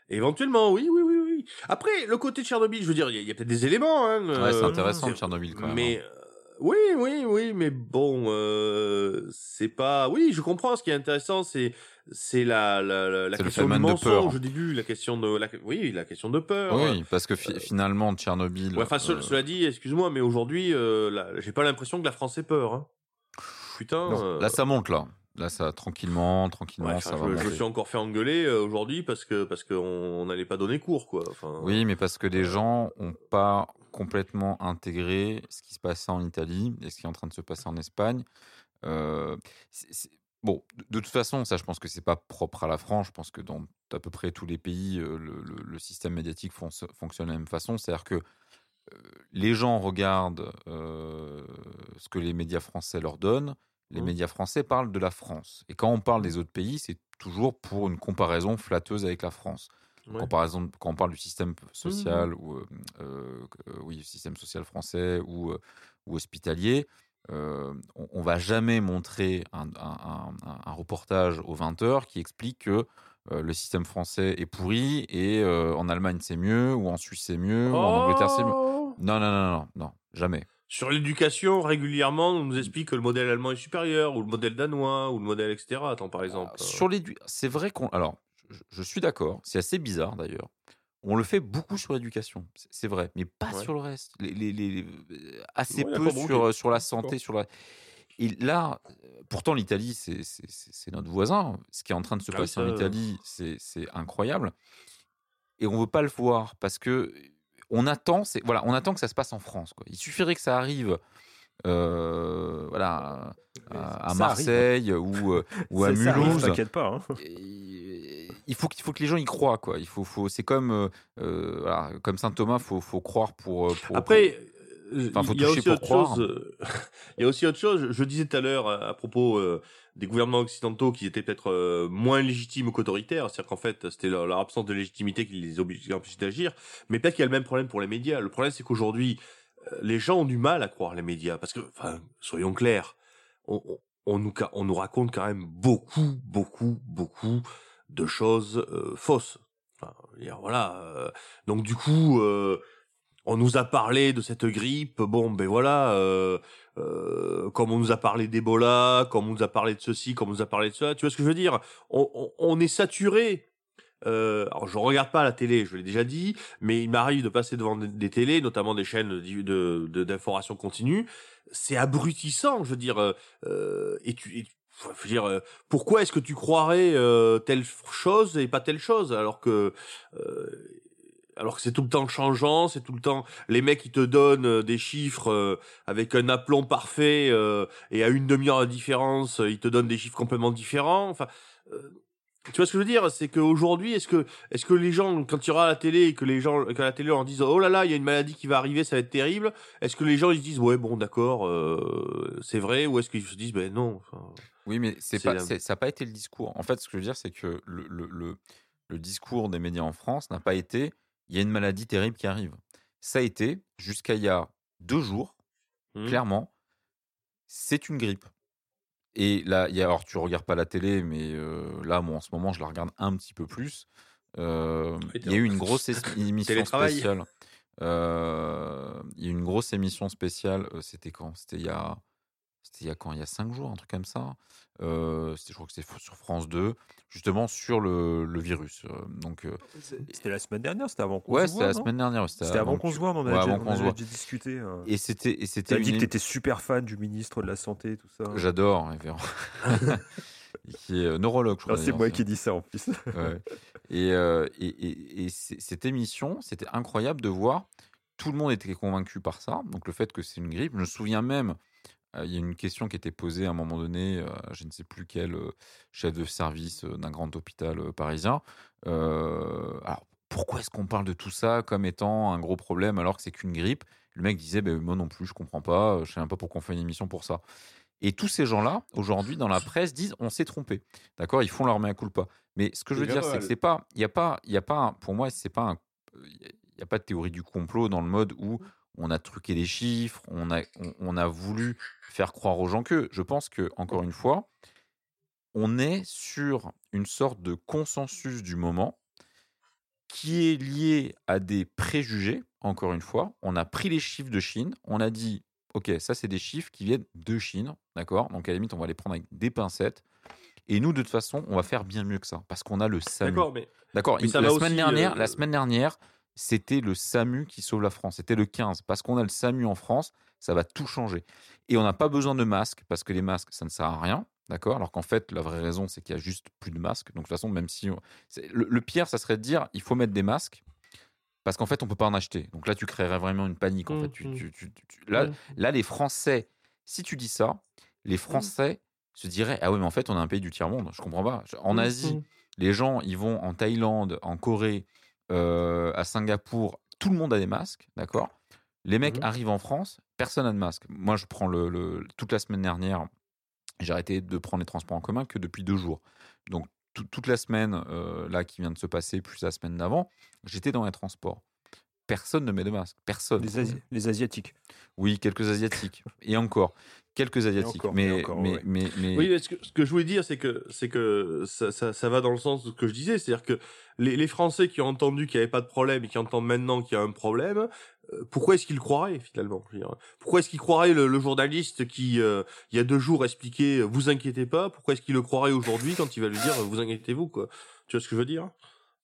Éventuellement, oui, oui, oui, oui. Après, le côté Tchernobyl, je veux dire, il y a, il y a peut-être des éléments. Hein, Ouais, c'est euh, intéressant Tchernobyl quand même. Mais hein. euh, oui, oui, oui, mais bon, euh, c'est pas. Oui, je comprends. Ce qui est intéressant, c'est c'est la la, la, la question du de mensonge au début, la question de la oui, la question de peur. Oui, parce que fi- finalement Tchernobyl. Ouais, enfin, ce- euh, cela dit, excuse-moi, mais aujourd'hui, euh, j'ai pas l'impression que la France ait peur. Hein. Putain. non, euh, Là, ça monte là. Là, ça tranquillement, tranquillement, ouais, ça va je, je suis encore fait engueuler euh, aujourd'hui parce que parce qu'on on n'allait pas donner cours, quoi. Enfin, Oui, mais parce que les gens ont pas complètement intégré ce qui se passait en Italie et ce qui est en train de se passer en Espagne. Euh, Bon, de, toute façon, ça, je pense que c'est pas propre à la France. Je pense que dans à peu près tous les pays, euh, le, le- le système médiatique fonctionne de la même façon. C'est-à-dire que euh, les gens regardent euh, ce que les médias français leur donnent. Les Mhm. médias français parlent de la France. Et quand on parle des autres pays, c'est toujours pour une comparaison flatteuse avec la France. ouais. Comparaison, quand on parle du système social ou euh, euh, euh, oui, système social français ou, ou hospitalier, euh, on, on va jamais montrer un, un- un- un reportage aux 20 heures qui explique que euh, le système français est pourri et euh, en Allemagne c'est mieux ou en Suisse c'est mieux ou en Angleterre c'est mieux. Oh Non, non, non, non, non, jamais. Sur l'éducation, régulièrement, on nous explique que le modèle allemand est supérieur, ou le modèle danois, ou le modèle etc. Attends, par exemple. Euh, Sur c'est vrai qu'on. Alors, je, je suis d'accord. C'est assez bizarre d'ailleurs. On le fait beaucoup sur l'éducation, c'est- vrai, mais pas Ouais. sur le reste. Les, les- les- euh, assez Ouais, peu sur, euh, sur la santé, sur la. Et là, pourtant l'Italie, c'est notre voisin. Ce qui est en train de se Ah passer en Italie, c'est incroyable. Et on veut pas le voir parce que on attend, c'est voilà, on attend que ça se passe en France. Quoi. Il suffirait que ça arrive, euh, voilà, à, arrive. Marseille ou, euh, ou à arrive, Mulhouse. T'inquiète pas. hein. Il faut qu'il faut que les gens y croient quoi. Il faut, faut c'est comme euh, voilà, comme saint Thomas, faut faut croire pour. pour Après, Enfin, faut il y a aussi pour autre croire. chose. Il y a aussi autre chose. Je disais tout à l'heure à, propos des gouvernements occidentaux qui étaient peut-être euh, moins légitimes qu'autoritaires. C'est-à-dire qu'en fait, c'était leur, absence de légitimité qui les obligeait d'agir. Mais peut-être qu'il y a le même problème pour les médias. Le problème, c'est qu'aujourd'hui, euh, les gens ont du mal à croire les médias parce que, soyons clairs, on, nous raconte quand même beaucoup, beaucoup, beaucoup de choses euh, fausses. Voilà. donc du coup. On nous a parlé de cette grippe, bon ben voilà, euh, comme on nous a parlé d'Ebola, comme on nous a parlé de ceci, comme on nous a parlé de cela, tu vois ce que je veux dire? On, on, on est saturé. Euh, alors je regarde pas la télé, je l'ai déjà dit, mais il m'arrive de passer devant des, des télés, notamment des chaînes de de- de- d'information continue. C'est abrutissant, je veux dire. euh, euh, et tu, et je veux dire, euh, pourquoi est-ce que tu croirais telle chose et pas telle chose alors que alors que c'est tout le temps changeant, c'est tout le temps les mecs qui te donnent euh, des chiffres euh, avec un aplomb parfait euh, et à une demi-heure de différence, ils te donnent des chiffres complètement différents. Enfin, euh, tu vois ce que je veux dire? C'est qu'aujourd'hui, est-ce que est-ce que les gens quand il y aura la télé et que les gens qu'à la télé on disent oh là là, il y a une maladie qui va arriver, ça va être terrible. Est-ce que les gens ils se disent ouais bon d'accord, c'est vrai ou est-ce qu'ils se disent ben non. Oui, mais c'est pas, la- ça n'a pas été le discours. En fait, ce que je veux dire, c'est que le, le, le, le discours des médias en France n'a pas été il y a une maladie terrible qui arrive. Ça a été, jusqu'à il y a deux jours, hmm. clairement, c'est une grippe. Et là, il y a, alors tu regardes pas la télé, mais euh, là, moi, en ce moment, je la regarde un petit peu plus. Euh, il y a eu une grosse émission spéciale. Euh, il y a eu une grosse émission spéciale. C'était quand? C'était il y a, c'était il y a quand Il y a cinq jours, un truc comme ça. Euh, c'était- je crois que c'était sur France 2, justement sur le, le virus. Euh, donc, euh, C'était la semaine dernière, c'était avant qu'on ouais, se c'était voit. la non semaine dernière. C'était avant qu'on se voit, on en a Ouais, déjà, avant on voit. déjà discuté. euh. Et c'était, et Tu c'était dit que tu étais super fan du ministre de la Santé, tout ça. J'adore, Véran. qui est euh, neurologue, je crois. Non, c'est moi qui dit ça en plus. Ouais. Et, euh, et, et- cette émission, c'était incroyable de voir. Tout le monde était convaincu par ça. Donc le fait que c'est une grippe. Je me souviens même, euh, il y a une question qui était posée à un moment donné, je ne sais plus quel chef de service d'un grand hôpital parisien. Euh, alors pourquoi est-ce qu'on parle de tout ça comme étant un gros problème alors que c'est qu'une grippe? Le mec disait, ben, moi non plus, je comprends pas. Je sais même pas pourquoi on fait une émission pour ça. Et tous ces gens-là, aujourd'hui, dans la presse, disent on s'est trompé. D'accord? Ils font leur mea culpa. Mais ce que je veux dire, c'est que c'est pas, il y a pas, il y a pas, pour moi, c'est pas, il y a pas de théorie du complot dans le mode où on a truqué les chiffres, on a, on, on a voulu faire croire aux gens que. Je pense que encore une fois, on est sur une sorte de consensus du moment qui est lié à des préjugés. Encore une fois, on a pris les chiffres de Chine, on a dit, ok, ça c'est des chiffres qui viennent de Chine, d'accord? Donc à la limite, on va les prendre avec des pincettes. Et nous, de toute façon, on va faire bien mieux que ça, parce qu'on a le SAMU. D'accord, mais D'accord. La semaine dernière, euh, la semaine dernière, c'était le SAMU qui sauve la France. C'était le 15 parce qu'on a le SAMU en France, ça va tout changer. Et on n'a pas besoin de masques parce que les masques, ça ne sert à rien. D'accord? Alors qu'en fait, la vraie raison, c'est qu'il y a juste plus de masques. Donc de toute façon, même si on- le, le pire, ça serait de dire, il faut mettre des masques. Parce qu'en fait, on peut pas en acheter. Donc là, tu créerais vraiment une panique. En fait, tu, tu- tu- tu- tu- là, là, les Français, si tu dis ça, les Français se diraient ah oui, mais en fait, on a un pays du tiers monde. Je comprends pas. En Asie, les gens, ils vont en Thaïlande, en Corée, euh, à Singapour, tout le monde a des masques, d'accord? Les mecs Mhm. arrivent en France, personne n'a de masque. Moi, je prends le, le- toute la semaine dernière, j'ai arrêté de prendre les transports en commun que depuis deux jours. Donc, tout- toute la semaine, euh, là, qui vient de se passer, plus la semaine d'avant, j'étais dans les transports. Personne ne met de masque. Personne. Les, Asi- les Asiatiques. Oui, quelques Asiatiques. Et encore. Quelques Asiatiques. encore, mais, encore, mais, ouais. mais, mais- Oui, mais ce que, ce que je voulais dire, c'est que, c'est que ça, ça, ça va dans le sens de ce que je disais. C'est-à-dire que les, les Français qui ont entendu qu'il n'y avait pas de problème et qui entendent maintenant qu'il y a un problème, euh, pourquoi est-ce qu'ils le croiraient finalement? Je veux dire, Pourquoi est-ce qu'ils croiraient le, le journaliste qui, euh, il y a deux jours, expliquait euh, Vous inquiétez pas? Pourquoi est-ce qu'ils le croiraient aujourd'hui quand il va lui dire Vous inquiétez-vous quoi? Tu vois ce que je veux dire?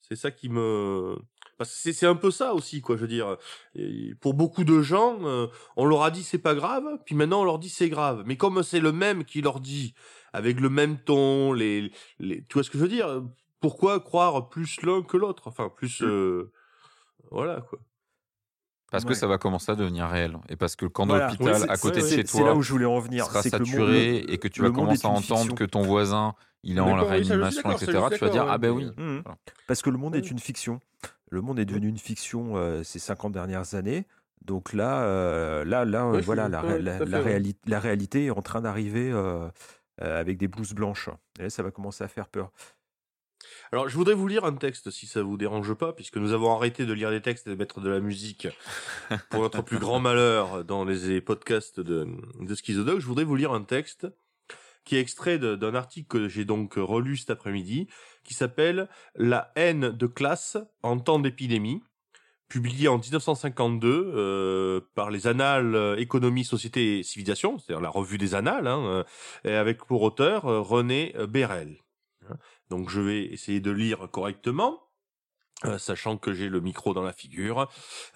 C'est ça qui me... Parce que c'est- un peu ça aussi, quoi. Je veux dire, Et pour beaucoup de gens, euh, on leur a dit c'est pas grave, puis maintenant on leur dit c'est grave. Mais comme c'est le même qui leur dit, avec le même ton, les, les, tu vois ce que je veux dire? Pourquoi croire plus l'un que l'autre? Enfin, plus, euh, voilà quoi. parce que ça va commencer à devenir réel. Et parce que quand Voilà. l'hôpital à côté de chez C'est là toi où je voulais en venir. sera que monde- saturé et que tu vas commencer à entendre fiction. que ton voisin, il est en réanimation, etc., tu vas dire Ah ben oui. Mhm. Voilà. Parce que le monde est une fiction. Le monde est devenu une fiction euh, ces 50 dernières années. Donc là, euh, là, là, Ouais, euh, voilà, la, réali- réalité est en train d'arriver euh, euh, avec des blouses blanches. Et là, ça va commencer à faire peur. Alors, je voudrais vous lire un texte, si ça vous dérange pas, puisque nous avons arrêté de lire des textes et de mettre de la musique pour notre plus grand malheur dans les podcasts de, de Schizodoc. Je voudrais vous lire un texte qui est extrait d'un article que j'ai donc relu cet après-midi, qui s'appelle La haine de classe en temps d'épidémie, publié en 1952 euh, par les Annales Économie, Société et Civilisation, c'est-à-dire la revue des Annales, hein, euh, avec pour auteur euh, René Bérel. Donc je vais essayer de lire correctement, sachant que j'ai le micro dans la figure.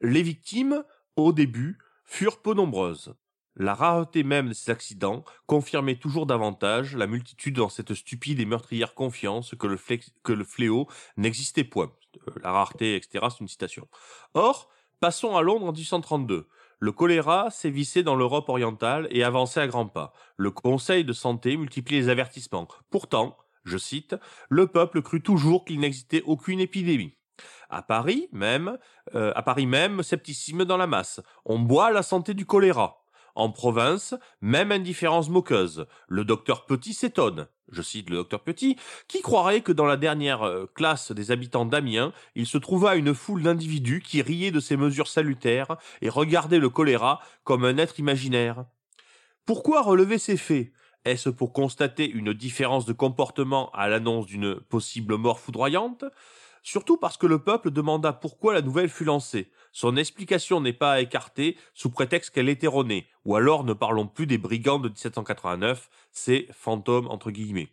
Les victimes, au début, furent peu nombreuses. La rareté même de ces accidents confirmait toujours davantage la multitude dans cette stupide et meurtrière confiance que le, fléau n'existait point. Euh, La rareté, etc., c'est une citation. Or, passons à Londres en 1832. Le choléra sévissait dans l'Europe orientale et avançait à grands pas. Le Conseil de santé multipliait les avertissements. Pourtant, je cite, le peuple crut toujours qu'il n'existait aucune épidémie. À Paris même, euh, à Paris même, scepticisme dans la masse. On boit la santé du choléra. En province, même indifférence moqueuse. Le docteur Petit s'étonne. Je cite le docteur Petit, qui croirait que dans la dernière euh, classe des habitants d'Amiens, il se trouva une foule d'individus qui riaient de ces mesures salutaires et regardaient le choléra comme un être imaginaire. Pourquoi relever ces faits? Est-ce pour constater une différence de comportement à l'annonce d'une possible mort foudroyante? Surtout parce que le peuple demanda pourquoi la nouvelle fut lancée. Son explication n'est pas à écarter sous prétexte qu'elle est erronée, ou alors ne parlons plus des brigands de 1789, ces fantômes entre guillemets.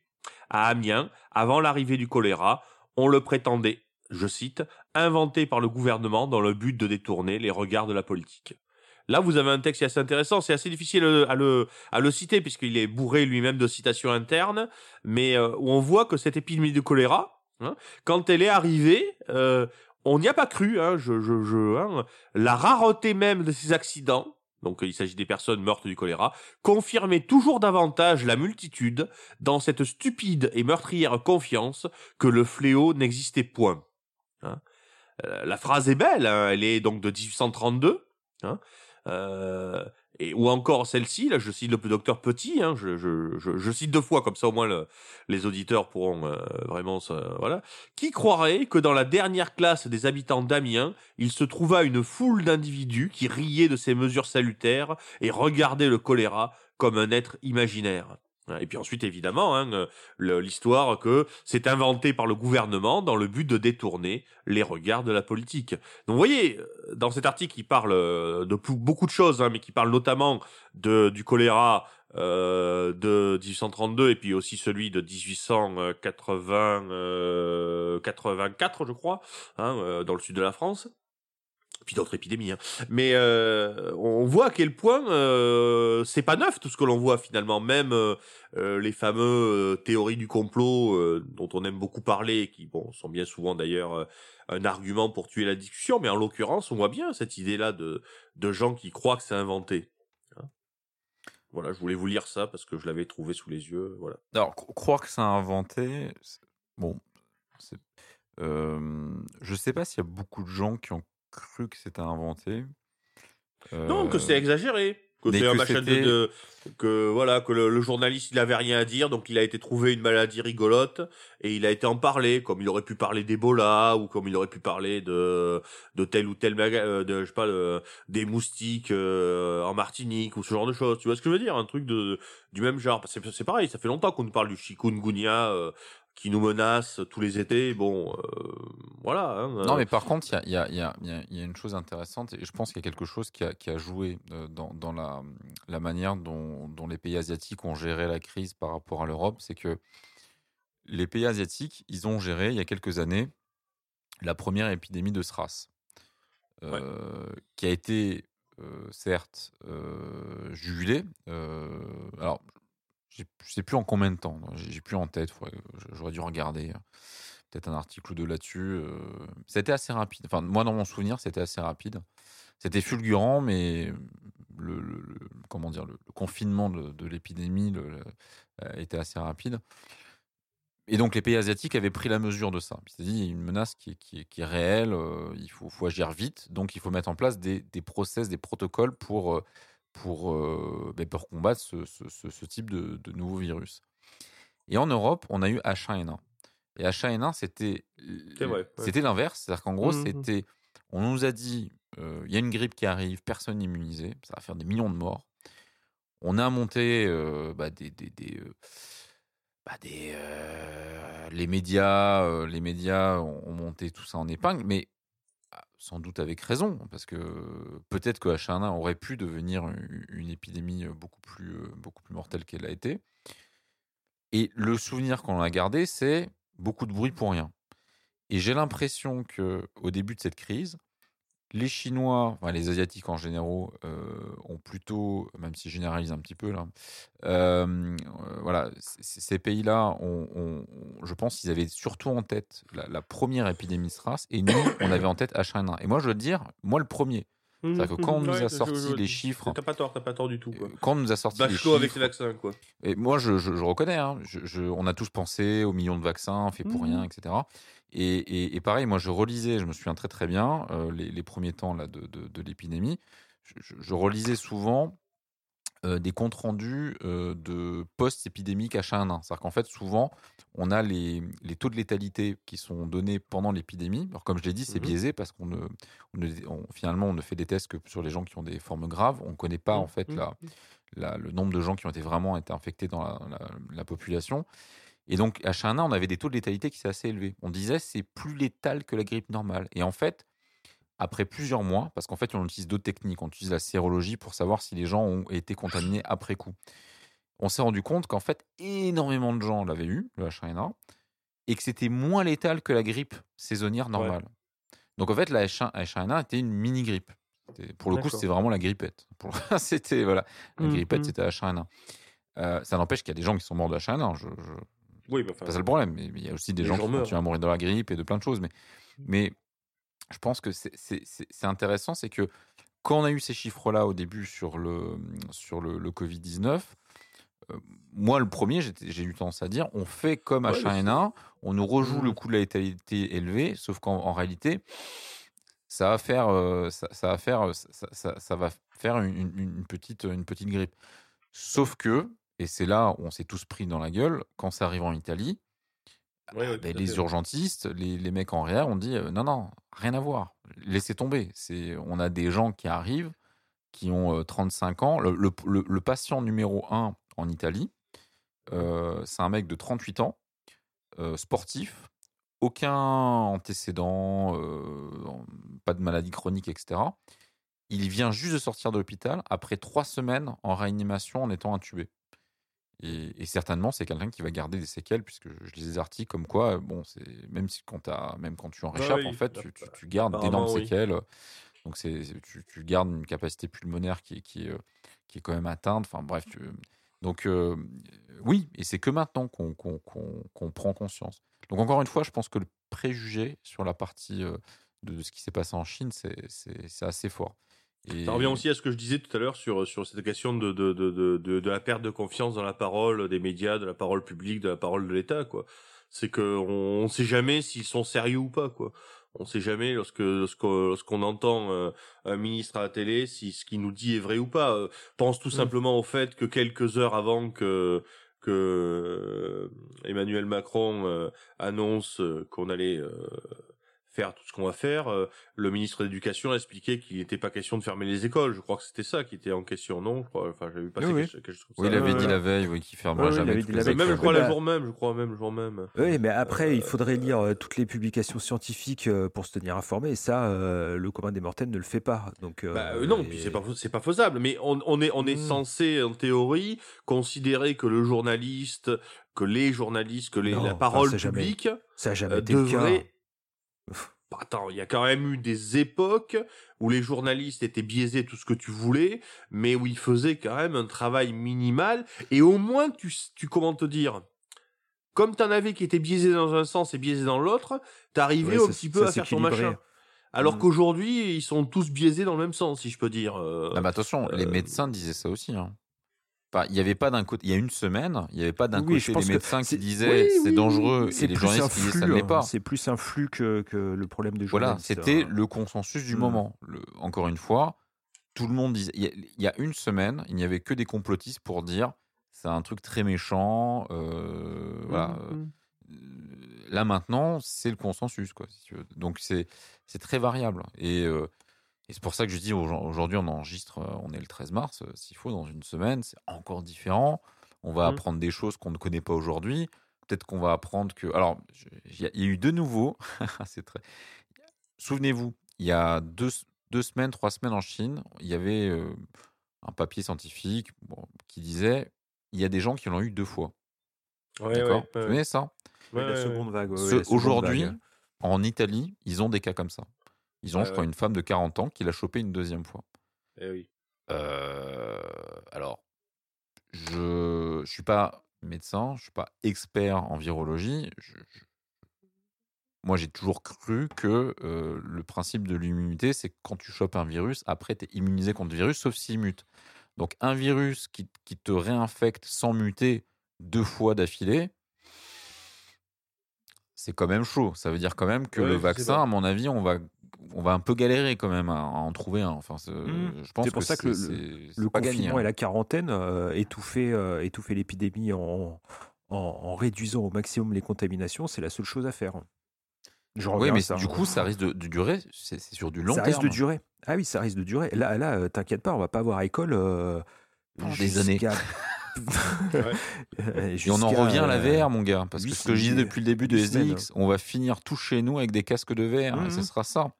À Amiens, avant l'arrivée du choléra, on le prétendait, je cite, inventé par le gouvernement dans le but de détourner les regards de la politique. Là, vous avez un texte assez intéressant. C'est assez difficile à le, à le citer puisqu'il est bourré lui-même de citations internes, mais euh, où on voit que cette épidémie de choléra, hein, quand elle est arrivée, euh, on n'y a pas cru. Hein, hein, la rareté même de ces accidents, donc il s'agit des personnes mortes du choléra, confirmait toujours davantage la multitude dans cette stupide et meurtrière confiance que le fléau n'existait point. Euh, la phrase est belle, elle est donc de 1832. Hein. Euh, et, ou encore celle-ci, là, je cite le docteur Petit, hein, je, cite deux fois, comme ça au moins le, les auditeurs pourront euh, vraiment... voilà. Qui croirait que dans la dernière classe des habitants d'Amiens, il se trouva une foule d'individus qui riaient de ces mesures salutaires et regardaient le choléra comme un être imaginaire? Et puis ensuite, évidemment, hein, l'histoire que c'est inventé par le gouvernement dans le but de détourner les regards de la politique. Donc vous voyez, dans cet article, il parle de beaucoup de choses, hein, mais qui parle notamment de, du choléra euh, de 1832 et puis aussi celui de 1880, euh, 84, je crois, hein, euh, dans le sud de la France puis d'autres épidémies. Hein. Mais euh, on voit à quel point euh, c'est pas neuf tout ce que l'on voit finalement. Même euh, euh les fameux théories du complot dont on aime beaucoup parler, qui bon sont bien souvent d'ailleurs un argument pour tuer la discussion. Mais en l'occurrence, on voit bien cette idée-là de de gens qui croient que c'est inventé. Hein. voilà, je voulais vous lire ça parce que je l'avais trouvé sous les yeux. Voilà. Alors croire que c'est inventé, bon, je sais pas s'il y a beaucoup de gens qui ont cru que c'était inventé. Non, que c'est exagéré. Que c'est un machin de, que voilà que le, journaliste il avait rien à dire donc il a été trouvé une maladie rigolote et il a été en parler comme il aurait pu parler d'Ebola ou comme il aurait pu parler de de tel ou tel euh, de je sais pas des moustiques euh, en Martinique ou ce genre de choses tu vois ce que je veux dire un truc de du même genre c'est c'est pareil ça fait longtemps qu'on nous parle du chikungunya euh, qui nous menace tous les étés. Bon, euh, voilà. Hein, non, euh. mais par contre, il y a, y, a, y a, une chose intéressante, et je pense qu'il y a quelque chose qui a, qui joué euh, dans, dans la, la, manière dont, dont, les pays asiatiques ont géré la crise par rapport à l'Europe, c'est que les pays asiatiques, ils ont géré, il y a quelques années, la première épidémie de SRAS, qui a été, certes, jugulée. alors, je sais plus en combien de temps. J'ai plus en tête. J'aurais dû regarder euh, peut-être un article ou deux là-dessus. Euh. C'était assez rapide. Enfin, moi, dans mon souvenir, c'était assez rapide. C'était fulgurant, mais le, comment dire, le, confinement de, l'épidémie euh, était assez rapide. Et donc, les pays asiatiques avaient pris la mesure de ça. C'est-à-dire, il y a une menace qui, est réelle, il faut, agir vite, donc il faut mettre en place des process, des protocoles pour pour, euh, ben, pour combattre ce, ce, ce type de, de, nouveau virus. Et en Europe, on a eu H1N1. Et H1N1, c'était c'était l'inverse. C'est-à-dire qu'en gros, mmh, mmh. c'était on nous a dit euh, il y a une grippe qui arrive, personne immunisé, ça va faire des millions de morts. On a monté euh, bah, des, des, des, bah, des les médias, les médias ont, monté tout ça en épingle, mais sans doute avec raison, parce que peut-être que H1N1 aurait pu devenir une, épidémie beaucoup plus, beaucoup plus mortelle qu'elle a été. Et le souvenir qu'on a gardé, c'est beaucoup de bruit pour rien. Et j'ai l'impression que au début de cette crise, les Chinois, enfin, les Asiatiques en général, euh, ont plutôt, même si je généralise un petit peu là, euh, voilà, ces pays-là, je pense qu'ils avaient surtout en tête la, première épidémie SRAS, et nous, on avait en tête H1N1. Et moi, je veux dire, moi le premier. Mmh, C'est-à-dire que quand on mmh, nous a sorti les chiffres. T'as pas tort, t'as pas tort du tout. Quoi. Quand on nous a sorti les chiffres. avec les vaccins, quoi. Et moi, je, je, reconnais, hein, on a tous pensé aux millions de vaccins faits pour rien, etc. Et, pareil, moi, je relisais, je me souviens très très bien, euh, les, premiers temps là, de, de, l'épidémie, je, relisais souvent euh, des comptes rendus euh, de post-épidémique H1N1. C'est-à-dire qu'en fait, souvent, on a les, les taux de létalité qui sont donnés pendant l'épidémie. Alors, comme je l'ai dit, c'est Mhm. biaisé parce qu'on ne, on ne- on- finalement, on ne fait des tests que sur les gens qui ont des formes graves. On ne connaît pas, en fait, la, la- le nombre de gens qui ont été vraiment été infectés dans la population. Et donc, H1N1, on avait des taux de létalité qui étaient assez élevés. On disait c'est plus létal que la grippe normale. Et en fait, après plusieurs mois, parce qu'en fait, on utilise d'autres techniques. On utilise la sérologie pour savoir si les gens ont été contaminés après coup. On s'est rendu compte qu'en fait, énormément de gens l'avaient eu, le H1N1, et que c'était moins létal que la grippe saisonnière normale. Donc en fait, la H1, H1N1 était une mini-grippe. Pour le coup, c'était vraiment la grippette. C'était voilà, la Mhm, grippette, mhm. c'était H1N1. Euh, ça n'empêche qu'il y a des gens qui sont morts de H1N1. Je, je, Oui, bah, c'est pas ça le problème. Mais il y a aussi des gens, gens qui meurent. à mourir de la grippe et de plein de choses. Mais, mais je pense que c'est- c'est c'est- c'est intéressant, c'est que quand on a eu ces chiffres-là au début sur le, sur le, le Covid-19, euh, moi, le premier, j'ai eu tendance à dire, on fait comme Ouais, H1N1, on nous rejoue le Mhm. coup de la létalité élevé, sauf qu'en en réalité, ça va faire, euh, ça, ça va faire, ça, ça- ça va faire une, une- une petite, une petite grippe. Sauf que, et c'est là où on s'est tous pris dans la gueule, quand ça arrive en Italie, Ouais, ouais, ben, les urgentistes, les, les mecs en réa ont dit euh, non, non, rien à voir, laissez tomber. C'est, on a des gens qui arrivent, qui ont euh, 35 ans. Le, le- le- le patient numéro 1 en Italie, euh, c'est un mec de 38 ans, sportif, aucun antécédent, pas de maladie chronique, etc. Il vient juste de sortir de l'hôpital après trois semaines en réanimation en étant intubé. Et, et certainement, c'est quelqu'un qui va garder des séquelles, puisque je lisais des articles comme quoi, bon, c'est même si quand t'as- même quand tu en réchappes, oui, en fait, tu, app- tu- tu gardes d'énormes oui. séquelles. Donc c'est, tu, tu gardes une capacité pulmonaire qui euh, qui est quand même atteinte. Enfin bref, tu- donc euh, oui, et c'est que maintenant qu'on, prend conscience. Donc encore une fois, je pense que le préjugé sur la partie euh, de, ce qui s'est passé en Chine, c'est assez fort. Et, Ça revient aussi à ce que je disais tout à l'heure sur, sur cette question de, de, de, de, de, la perte de confiance dans la parole des médias, de la parole publique, de la parole de l'État, quoi. C'est que on, on sait jamais s'ils sont sérieux ou pas, quoi. On sait jamais lorsque lorsqu'on lorsqu'on entend euh, un ministre à la télé si ce qu'il nous dit est vrai ou pas. Euh, pense tout Mm. simplement au fait que quelques heures avant que que euh, Emmanuel Macron euh, annonce qu'on allait euh, faire tout ce qu'on va faire, euh, le ministre de l'Éducation a expliqué qu'il n'était pas question de fermer les écoles. Je crois que c'était ça qui était en question, non? Je crois- Enfin, j'avais vu passer Oui, oui. quelque, chose comme oui, il ça. avait dit ouais. la veille oui, qu'il ouais, il jamais toutes les Même, je écoles. crois, le jour même, je crois même, le jour même. Oui, mais après, il Euh, faudrait lire euh, toutes les publications scientifiques euh, pour se tenir informé. Et ça, euh, le commun des mortels ne le fait pas. Donc, Bah, euh, euh, non, et- puis c'est pas c'est pas faisable. Mais on, on est on est Mm. censé en théorie considérer que le journaliste, que les journalistes, que les, Non, la enfin, parole c'est jamais- publique Ça n'a jamais euh, été le cas. Bah, Attends, il y a quand même eu des époques où les journalistes étaient biaisés tout ce que tu voulais, mais où ils faisaient quand même un travail minimal et au moins tu tu comment te dire. Comme t'en avais qui étaient biaisés dans un sens et biaisés dans l'autre, t'arrivais Ouais, un petit peu à faire ton machin. Alors Mm. qu'aujourd'hui, ils sont tous biaisés dans le même sens, si je peux dire. euh, Ah, attention, les euh, médecins disaient ça aussi. hein. Il n'y avait pas d'un côté, il y a une semaine, il n'y avait pas d'un Oui, côté des médecins qui disaient oui, c'est dangereux C'est et les plus un journalistes qui disaient ça ne l'est pas. C'est plus un flux que, que le problème des Voilà, journalistes. c'était hein. le consensus du Mm. moment. Le- encore une fois, tout le monde disait. Il y, a, il y a une semaine, il n'y avait que des complotistes pour dire c'est un truc très méchant. euh, voilà. mm, euh, Là maintenant, c'est le consensus, quoi. si tu veux. Donc c'est c'est très variable. Et, euh, et c'est pour ça que je dis au- aujourd'hui, on enregistre, euh, on est le 13 mars, euh, s'il faut, dans une semaine, c'est encore différent. On va Mm. apprendre des choses qu'on ne connaît pas aujourd'hui. Peut-être qu'on va apprendre que. Alors, il y, a- il y a eu de nouveau. c'est très. Souvenez-vous, il y a deux, deux semaines, trois semaines en Chine, il y avait euh, un papier scientifique bon, qui disait il y a des gens qui l'ont eu deux fois. Ouais, D'accord? ouais, Vous ouais. connaissez ça? Oui, Ouais, la seconde vague. ouais, Ce- ouais, la seconde Aujourd'hui, vague. en Italie, ils ont des cas comme ça. Ils ont, je crois, ouais. une femme de 40 ans qui l'a chopé une deuxième fois. Eh oui. Euh, alors, je ne suis pas médecin, je suis pas expert en virologie. Je- je- moi, j'ai toujours cru que euh, le principe de l'immunité, c'est que quand tu chopes un virus, après, tu es immunisé contre le virus, sauf s'il mute. Donc, un virus qui, qui te réinfecte sans muter deux fois d'affilée, c'est quand même chaud. Ça veut dire quand même que Ouais, le vaccin, à mon avis, on va, on va un peu galérer quand même à, à en trouver un. Enfin, c'est- Mhm. je pense C'est pour que ça que le- Le gagné, confinement et la quarantaine euh, étouffer, euh, étouffer l'épidémie en, en, en réduisant au maximum les contaminations, c'est la seule chose à faire. Je Oui, mais ça. du coup, ça risque de, de durer. C'est c'est sur du long ça terme. risque de durer. Ah oui, ça risque de durer. Là, là, euh, t'inquiète pas, on va pas avoir école euh, Pendant des années. Ouais. Et on en revient à la euh, VR, mon gars. Parce que ce que je disais depuis le début de. SDX, on va finir tout chez nous avec des casques de VR. et ce Mhm. sera ça.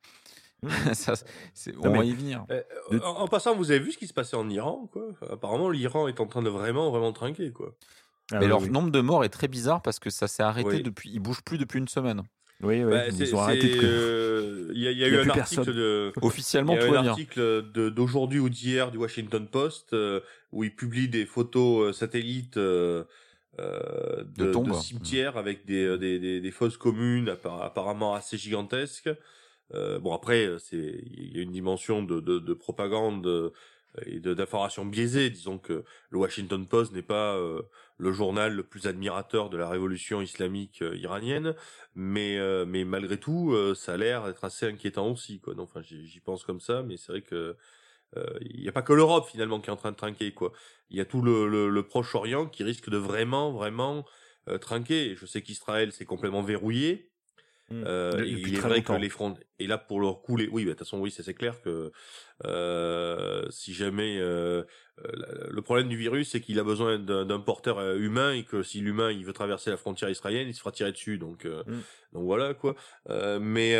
Mhm. Ça, c'est- Non, on va y venir. Euh, De- en, en passant, vous avez vu ce qui se passait en Iran, quoi? Apparemment, l'Iran est en train de vraiment, vraiment trinquer, quoi. Ah mais oui, leur oui. nombre de morts est très bizarre parce que ça s'est arrêté Oui. depuis. Ils bougent plus depuis une semaine. Oui, oui, Bah, ils ont arrêté de euh, Il y a, il y a Il y a eu un article de. Officiellement, tout un article d'aujourd'hui ou d'hier du Washington Post euh, où il publie des photos euh, satellites euh, De de, tombes. de cimetières avec des, des, des, des fosses communes apparemment assez gigantesques. Bon après, c'est il y a une dimension de, de, de propagande et d'information biaisée. Disons que le Washington Post n'est pas le journal le plus admirateur de la révolution islamique euh, iranienne, mais euh, mais malgré tout, euh, ça a l'air d'être assez inquiétant aussi. Quoi. Donc, enfin, j'y pense comme ça, mais c'est vrai que il n'y a pas que l'Europe finalement qui est en train de trinquer. Quoi. Il y a tout le, le, le Proche-Orient qui risque de vraiment vraiment trinquer. Je sais qu'Israël s'est complètement verrouillé. Mm. Euh, il est vrai longtemps. que les fronts et là pour leur coup les oui bah, de toute façon oui c'est clair que euh, si jamais euh, euh, le problème du virus c'est qu'il a besoin d'un porteur humain et que si l'humain il veut traverser la frontière israélienne il se fera tirer dessus donc euh, Mm. donc voilà quoi Euh, mais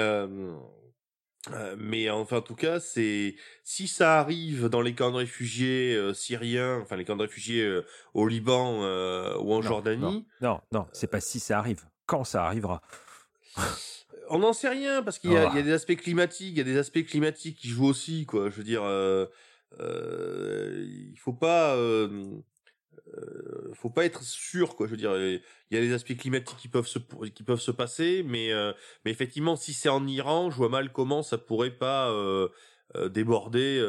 mais enfin, en tout cas, c'est si ça arrive dans les camps de réfugiés euh, syriens, enfin les camps de réfugiés euh, au Liban euh, ou en Non, Jordanie, Non, non, c'est pas si ça arrive. Quand ça arrivera? On n'en sait rien parce qu'il y, a- il y a des aspects climatiques, il y a des aspects climatiques qui jouent aussi, quoi. Je veux dire, euh, euh, il faut pas, euh, faut pas être sûr, quoi. Je veux dire, il y a des aspects climatiques qui peuvent se qui peuvent se passer, mais mais effectivement, si c'est en Iran, je vois mal comment ça pourrait pas déborder.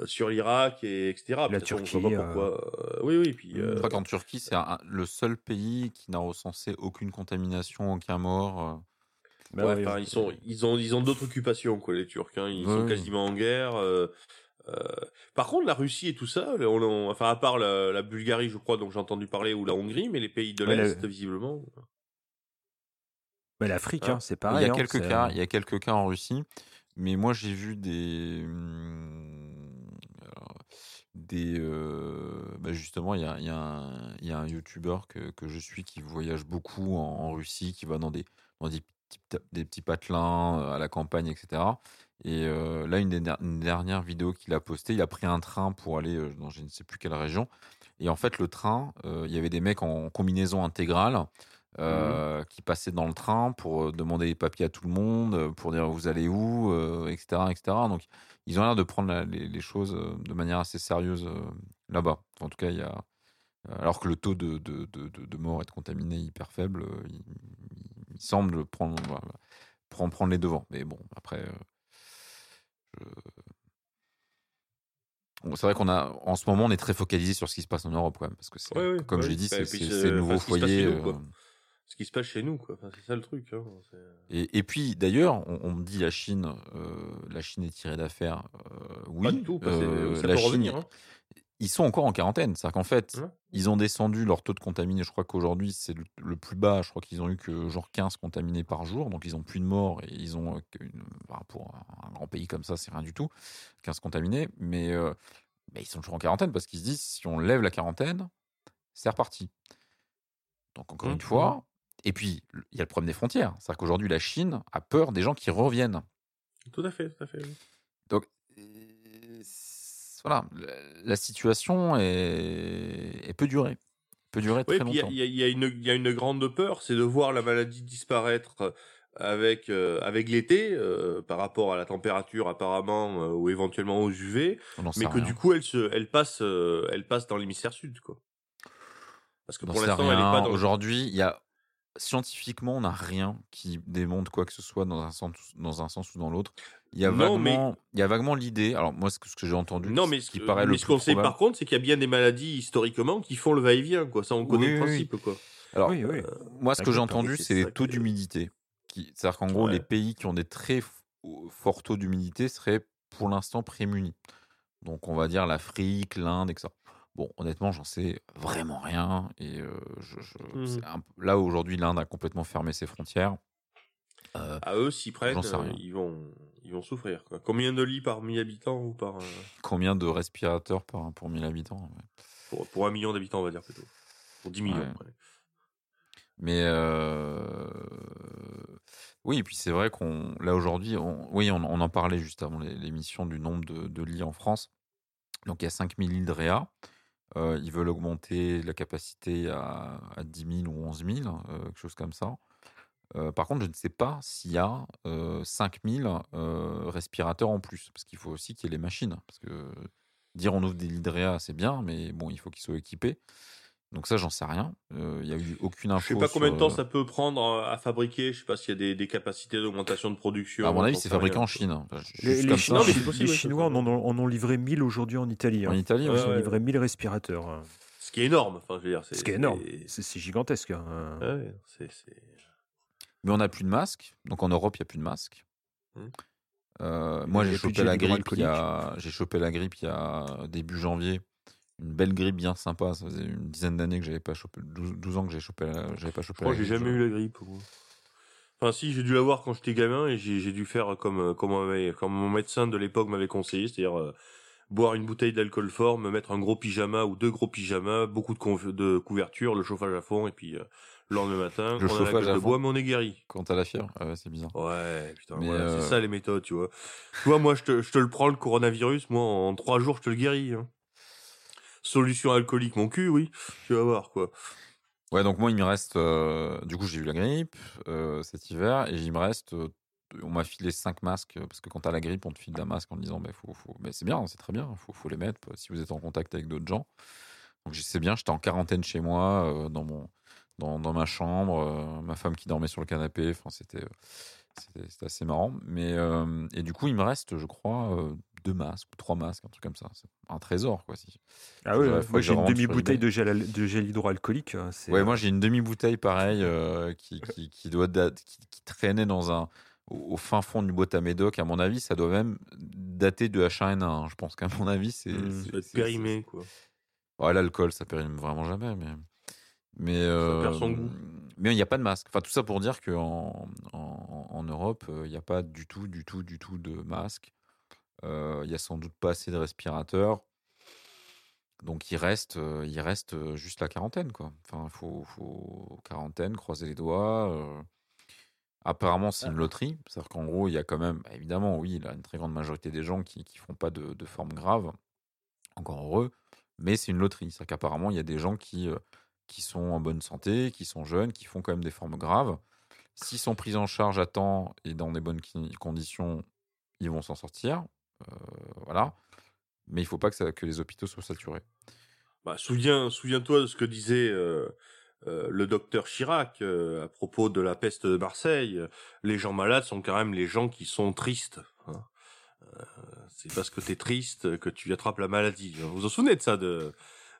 Euh, euh, sur l'Irak et etc. La De toute façon, Turquie, pas pourquoi. euh, oui, oui, puis. euh, Je crois qu'en Turquie, c'est un- le seul pays qui n'a recensé aucune contamination, aucun mort. euh. Ouais, ouais, enfin, ils sont, ils ont, ils ont d'autres occupations, quoi, les Turcs. Hein. Ils Ouais, sont quasiment en guerre. euh, euh, Par contre, la Russie et tout ça, on, on- enfin, à part la, la Bulgarie, je crois, dont j'ai entendu parler, ou la Hongrie, mais les pays de Ouais, la- l'Est, visiblement. Mais l'Afrique, Ah. hein, c'est il pareil. y a hein, quelques cas, il y a quelques cas en Russie, mais moi j'ai vu des hum, alors, des euh, bah, justement il y a, y a un, youtubeur que, que je suis qui voyage beaucoup en, en Russie, qui va dans des dans des petits, petits patelins euh, à la campagne, etc. Et euh, là, une, des der- une dernière vidéo qu'il a postée, il a pris un train pour aller dans je ne sais plus quelle région. Et en fait, le train, il y avait des mecs en combinaison intégrale euh, qui passaient dans le train pour euh, demander les papiers à tout le monde, euh, pour dire vous allez où, euh, etc., etc. Donc, ils ont l'air de prendre la- les, les choses de manière assez sérieuse là-bas. En tout cas, il y a, alors que le taux de, de, de, de- morts et de contaminés est hyper faible, il, il semble prendre, voilà, prendre, prendre les devants. Mais bon, après, je- c'est vrai qu'on a, en ce moment, on est très focalisé sur ce qui se passe en Europe, quand même, parce que c'est, Ouais, ouais, comme je l'ai dit, Bah, c'est, et puis ce qui se passe chez nous, quoi. euh. Enfin, c'est ça le truc. Hein. c'est- Et, et puis d'ailleurs, on, on me dit la Chine, euh, la Chine est tirée d'affaire. euh, oui, Pas du tout. euh, ça la peut Chine, revenir. Hein. ils sont encore en quarantaine. C'est-à-dire qu'en fait, Ouais. ils ont descendu leur taux de contaminés. Je crois qu'aujourd'hui, c'est le, le plus bas. Je crois qu'ils ont eu que genre 15 contaminés par jour. Donc, ils ont plus de morts et ils ont, euh, pour un, un grand pays comme ça, c'est rien du tout. 15 contaminés. Mais, euh, ils sont toujours en quarantaine parce qu'ils se disent si on lève la quarantaine, c'est reparti. Donc, encore Mmh, une fois. Et puis, il y a le problème des frontières. C'est-à-dire qu'aujourd'hui, la Chine a peur des gens qui reviennent. Tout à fait, tout à fait. oui. Donc, euh, voilà, la, situation est, peut durer. Peut durer Oui, très longtemps. il y, a- y une- il y a une grande peur, c'est de voir la maladie disparaître avec euh, avec l'été euh, par rapport à la température apparemment euh, ou éventuellement aux UV, mais que rien. du coup elle se elle passe euh, elle passe dans l'hémisphère sud quoi. Parce que On pour l'instant elle est pas dans Aujourd'hui, il y a scientifiquement, on n'a rien qui démontre quoi que ce soit dans un sens, dans un sens ou dans l'autre. Il y a Non, mais- vaguement, il y a vaguement l'idée. Alors moi, ce que, j'ai entendu, Non, mais ce qui paraît mais le ce plus qu'on sait par contre, c'est qu'il y a bien des maladies historiquement qui font le va-et-vient, quoi. Ça, on connaît Oui, le oui, principe, quoi. Alors, Oui, oui. moi, ce que j'ai entendu, c'est c'est les taux que- d'humidité. Qui- C'est-à-dire qu'en gros, Ouais. les pays qui ont des très f- au fort taux d'humidité seraient pour l'instant prémunis. Donc on va dire l'Afrique, l'Inde, etc. Bon, honnêtement, j'en sais vraiment rien. Et euh, je, je- c'est un peu- là, aujourd'hui, l'Inde a complètement fermé ses frontières. Euh, À eux, s'ils prennent, euh, ils vont, ils vont souffrir. Quoi. Combien de lits par 1000 habitants ou par combien de respirateurs par, pour 1000 habitants ouais. pour, pour un million d'habitants, on va dire plutôt. Pour 10 millions. Ouais. Mais euh, oui, et puis c'est vrai qu'on là aujourd'hui, on, oui, on, on en parlait juste avant l'é- l'émission du nombre de, de lits en France. Donc il y a 5000 lits de Réa. Euh, ils veulent augmenter la capacité à, à 10 000 ou 11 000, euh, quelque chose comme ça. Euh, par contre, je ne sais pas s'il y a euh, 5 000 euh, respirateurs en plus, parce qu'il faut aussi qu'il y ait les machines. Parce que dire on ouvre des lits de Réa, c'est bien, mais bon, il faut qu'ils soient équipés. Donc ça, j'en sais rien. Euh, Il n'y a eu aucune info. Je sais pas combien de temps euh, ça peut prendre euh, à fabriquer. Je sais pas s'il y a des, des capacités d'augmentation de production. À mon avis, c'est fabriqué en Chine. Enfin, juste Les, Chinois, ça. les en ont, en ont livré 1000 aujourd'hui en Italie. En hein. Italie, Ils ouais. ont livré 1000 respirateurs. hein. Ce qui est énorme. Enfin, je veux dire, c'est Ce qui est énorme. c'est- gigantesque. hein. Ouais, Mais on n'a plus de masques. Donc en Europe, il n'y a plus de masques. Euh, moi, j'ai chopé la grippe. Il y hydroalcoolique. a... J'ai chopé la grippe il y a début janvier. Une belle grippe bien sympa. Ça faisait une dizaine d'années que j'avais pas chopé, 12, 12 ans que j'avais chopé, j'avais pas Je chopé crois la que j'ai jamais eu la grippe. moi. Enfin, si, j'ai dû l'avoir quand j'étais gamin et j'ai dû faire comme, euh, comme, on m'avait- comme mon médecin de l'époque m'avait conseillé, c'est-à-dire euh, boire une bouteille d'alcool fort, me mettre un gros pyjama ou deux gros pyjamas, beaucoup de, de couverture, le chauffage à fond et puis euh, le lendemain matin, Le on a la chauffage à de fond. bois, mais on est guéri. Quand t'as la fièvre, ah ouais, c'est bizarre. Ouais, putain, voilà, euh, c'est ça les méthodes, tu vois. Tu vois, moi, je te, je te le prends, le coronavirus, moi, en trois jours, je te le guéris. hein. Solution alcoolique, mon cul, oui. Tu vas voir, quoi. Ouais, donc moi, il me reste. euh, du coup, j'ai eu la grippe euh, cet hiver et il me reste. euh, on m'a filé 5 masques parce que quand t'as la grippe, on te file un masque en disant bah, faut, faut... mais c'est bien, c'est très bien, faut, faut les mettre si vous êtes en contact avec d'autres gens. Donc je bien, j'étais en quarantaine chez moi, dans, mon, dans, dans ma chambre, ma femme qui dormait sur le canapé, enfin, c'était, c'était, assez marrant. Mais, et du coup, il me reste, je crois, deux masques ou trois masques, un truc comme ça. C'est un trésor, quoi. Si. Ah oui, ouais. faut moi j'ai une demi-bouteille de gel, al- de gel hydroalcoolique. hein, Ouais, euh, moi j'ai une demi-bouteille pareille euh, qui, qui, qui doit date- qui, qui traînait dans un au, fin fond du boîte à médoc. À mon avis, ça doit même dater de H1N1. hein. Je pense qu'à mon avis, c'est c'est- périmé, quoi. Ouais, l'alcool, ça périme vraiment jamais, mais mais euh, mais il n'y a pas de masque. Enfin, tout ça pour dire qu'en en, en Europe, euh, il n'y a pas du tout, du tout, du tout de masque. Euh, Il y a sans doute pas assez de respirateurs. Donc il reste, euh, il reste euh, juste la quarantaine, quoi. Enfin, il faut, faut quarantaine, croiser les doigts. euh. Apparemment, c'est une loterie. C'est-à-dire qu'en gros, il y a quand même, évidemment, oui, il y a une très grande majorité des gens qui ne font pas de, de forme grave. Encore heureux. Mais c'est une loterie. C'est-à-dire qu'apparemment, il y a des gens qui, qui sont en bonne santé, qui sont jeunes, qui font quand même des formes graves. S'ils sont pris en charge à temps et dans des bonnes conditions, ils vont s'en sortir. Euh, voilà. Mais il ne faut pas que, ça- que les hôpitaux soient saturés. Bah, souviens, souviens-toi de ce que disait euh, euh, le docteur Chirac euh, à propos de la peste de Marseille. Les gens malades sont quand même les gens qui sont tristes. hein. Euh, c'est parce que t'es triste que tu attrapes la maladie. Vous vous en souvenez de ça, de,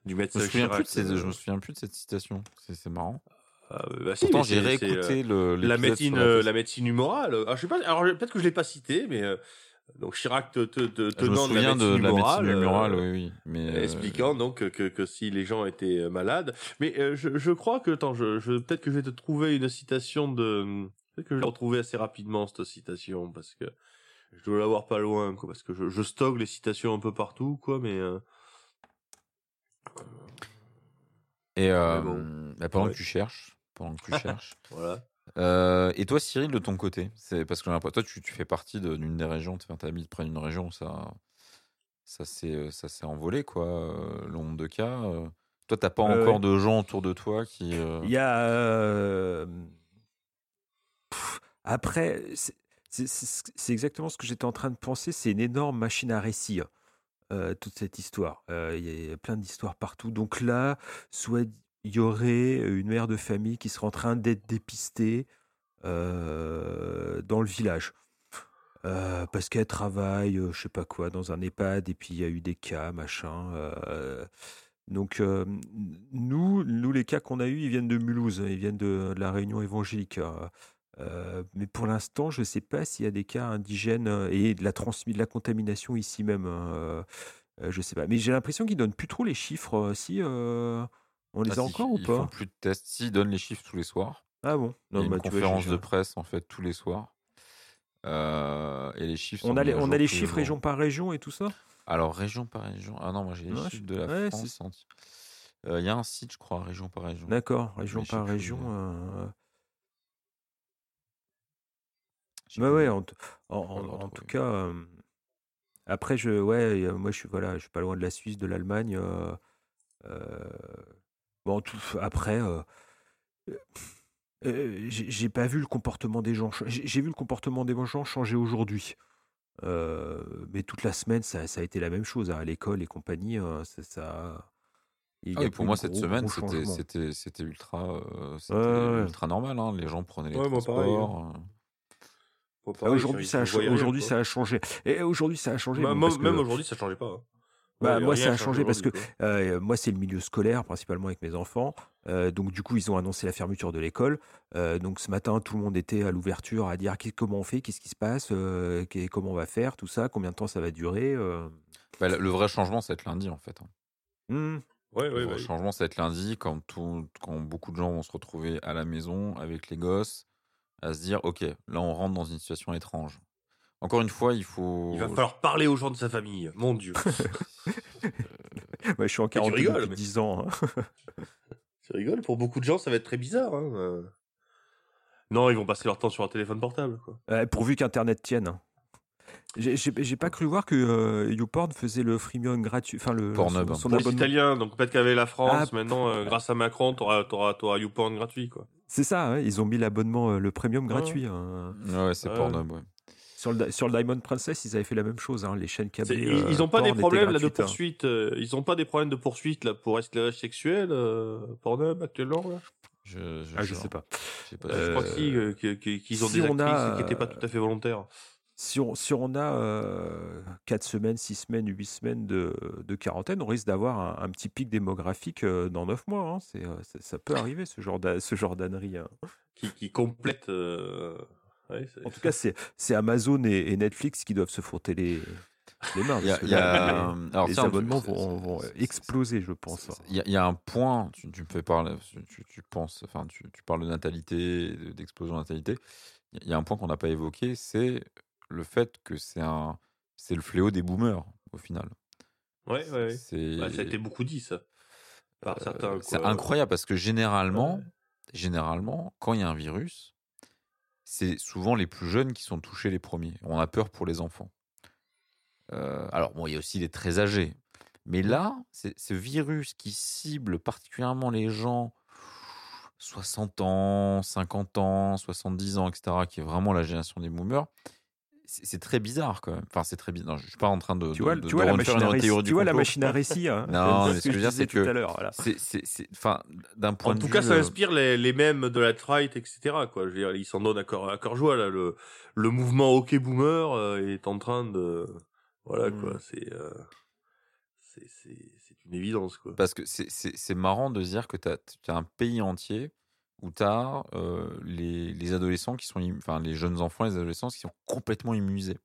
du Je médecin me souviens Chirac plus de, ces- euh, je me souviens plus de cette citation. C'est c'est marrant. ah, bah si, Pourtant, j'ai réécouté le la médecine, la médecine humorale. Ah, je sais pas. Alors peut-être que je l'ai pas cité, mais euh, donc Chirac te, te, tenant de la de, de la humorale, médecine humorale, euh, oui, oui. Mais, euh, expliquant donc que, que, si les gens étaient euh, malades. Mais euh, je, je crois que, attends, je, je, peut-être que je vais te trouver une citation de... Peut-être que je vais la retrouver assez rapidement, cette citation, parce que je dois l'avoir pas loin, quoi, parce que je, je stocke les citations un peu partout, quoi, mais... euh, Et bon. bah, pendant Ouais. que tu cherches, pendant que tu cherches. voilà. Euh, et toi, Cyril, de ton côté, c'est parce que toi, tu, tu fais partie de- d'une des régions, tu habites près d'une région où ça, ça s'est, ça s'est envolé, quoi, euh, le nombre de cas. euh. Toi, t'as pas Ouais, encore de gens autour de toi qui. euh, Il y a. euh, pff, Après, c'est- exactement ce que j'étais en train de penser. C'est une énorme machine à récit, euh, toute cette histoire. Euh, Il y a plein d'histoires partout. Donc là, soit il y aurait une mère de famille qui serait en train d'être dépistée euh, dans le village. Euh, parce qu'elle travaille, euh, je sais pas quoi, dans un EHPAD, et puis il y a eu des cas, machin. euh, donc, euh, nous, nous, les cas qu'on a eus, ils viennent de Mulhouse, ils viennent de, la Réunion évangélique. euh, Euh, mais pour l'instant, je ne sais pas s'il y a des cas indigènes euh, et de la, de la contamination ici même. hein, euh, je sais pas. Mais j'ai l'impression qu'ils donnent plus trop les chiffres. euh, Si on les Ah, a si, encore ou ils font pas? plus de tests. S'ils donnent les chiffres tous les soirs. Ah bon? Il y a une bah, vois, conférence de presse en fait tous les soirs. Euh, et les chiffres. On a les, on a chiffres région par région et tout ça? Alors région par région. Ah non, moi j'ai les je- chiffres de la ouais, France. Euh, Il y a un site, je crois, région par région. D'accord, région Mais par région. euh, J'ai Ouais, en, t- en- pas en- le en tout cas, après, je, ouais, moi, je suis, voilà, je suis pas loin de la Suisse, de l'Allemagne. euh, bon, tout, après, euh, euh, euh, j'ai pas vu le comportement des gens. J'ai vu le comportement des gens changer aujourd'hui. Euh, mais toute la semaine, ça, ça a été la même chose. hein, à l'école et compagnie, euh, ça, ça- il Ah y a oui, pour moi, cette gros, semaine, c'était, ultra, euh, Ouais, normal. hein. Les gens prenaient les Ouais, hein. transports. Bon, Ah, Aujourd'hui, ça a, ça changé. Et aujourd'hui, ça a changé. Bah, bon, Même aujourd'hui, ça changeait pas. hein. Bah, moi, ça a changé parce que. Euh, moi, c'est le milieu scolaire, principalement avec mes enfants. Euh, donc, du coup, ils ont annoncé la fermeture de l'école. Euh, donc, ce matin, tout le monde était à l'ouverture à dire comment on fait, qu'est-ce qui se passe, euh, comment on va faire, tout ça, combien de temps ça va durer. euh. Bah, le vrai changement, ça va être lundi, en fait. Hmm. Ouais, Le vrai ouais. changement, ça va être lundi, quand, tout, quand beaucoup de gens vont se retrouver à la maison avec les gosses, à se dire, OK, là, on rentre dans une situation étrange. Encore une fois, il faut... Il va falloir parler aux gens de sa famille. Mon Dieu. Ouais, je suis en tu quarantaine rigoles, depuis mais- 10 ans. hein. Tu rigoles Pour beaucoup de gens, ça va être très bizarre. hein, euh. Non, ils vont passer leur temps sur un téléphone portable. Quoi. Euh, pourvu qu'Internet tienne. hein. J'ai- J'ai j'ai pas cru voir que euh, YouPorn faisait le freemium gratuit, enfin le Pornhub. son, son Pour les abonnement. Italiens, donc peut-être qu'avec la France, Ah, maintenant, euh, grâce à Macron, t'auras, t'auras, t'auras YouPorn gratuit. Quoi. C'est ça, hein, ils ont mis l'abonnement, euh, le premium gratuit. hein. Ouais, c'est Ouais. Pornhub, ouais. Sur le, sur le Diamond Princess, ils avaient fait la même chose. hein, Les chaînes câblées. ils, ils euh, ont pas porn des problèmes là, de hein. poursuite. euh, ils ont pas des problèmes de poursuite là, pour esclavage sexuel, euh, Pornhub actuellement là? Je, je, Ah, je sais pas. je sais pas. Je crois que Euh, si, euh, qu'ils ont si des on actrices a, qui n'étaient pas euh, tout à fait volontaires. Si on, si on a 4 semaines, 6 semaines, 8 semaines de, de quarantaine, on risque d'avoir un, un petit pic démographique euh, dans 9 mois. hein. C'est, euh, ça, ça peut arriver, ce genre, ce genre d'ânerie. hein. Qui, euh, ouais, En tout cas, c'est, Amazon et, et Netflix qui doivent se frotter les, les mains. Y a, parce que il y a- là, alors, les, tiens, abonnements vont, exploser, je pense. hein. Il y, a- il y a un point, tu, tu me fais parler, tu, tu penses, enfin, tu, tu parles de natalité, de- d'explosion de natalité. Il y a un point qu'on n'a pas évoqué, c'est le fait que c'est un, c'est le fléau des boomers au final. Ouais, ouais, ouais. Bah, ça a été beaucoup dit ça. Par euh, certains. c'est incroyable parce que généralement, Ouais. généralement, quand il y a un virus, c'est souvent les plus jeunes qui sont touchés les premiers. On a peur pour les enfants. Euh, alors, bon, il y a aussi les très âgés. Mais là, c'est ce virus qui cible particulièrement les gens 60 ans, 50 ans, 70 ans, etc., qui est vraiment la génération des boomers, c'est très bizarre quand même. Enfin, c'est très bizarre. Je suis pas en train de, Tu de- vois, de- tu vois la machine à une récit, théorie tu du vois la machine à récit. hein. Non, C'est mais ce que je dire, disais c'est tout que à l'heure. voilà. C'est, c'est, c'est- enfin, d'un point En de tout vue, cas, ça euh, inspire les, les mêmes de la right, etc. Quoi. Je veux dire, ils s'en donnent à cœur, à cœur joie là. Le, le mouvement OK Boomer euh, est en train de, voilà quoi. C'est, euh, c'est, c'est, une évidence quoi. Parce que c'est- c'est c'est marrant de se dire que tu as, un pays entier tu as les, les adolescents qui sont, enfin les jeunes enfants, les adolescents qui sont complètement immunisés.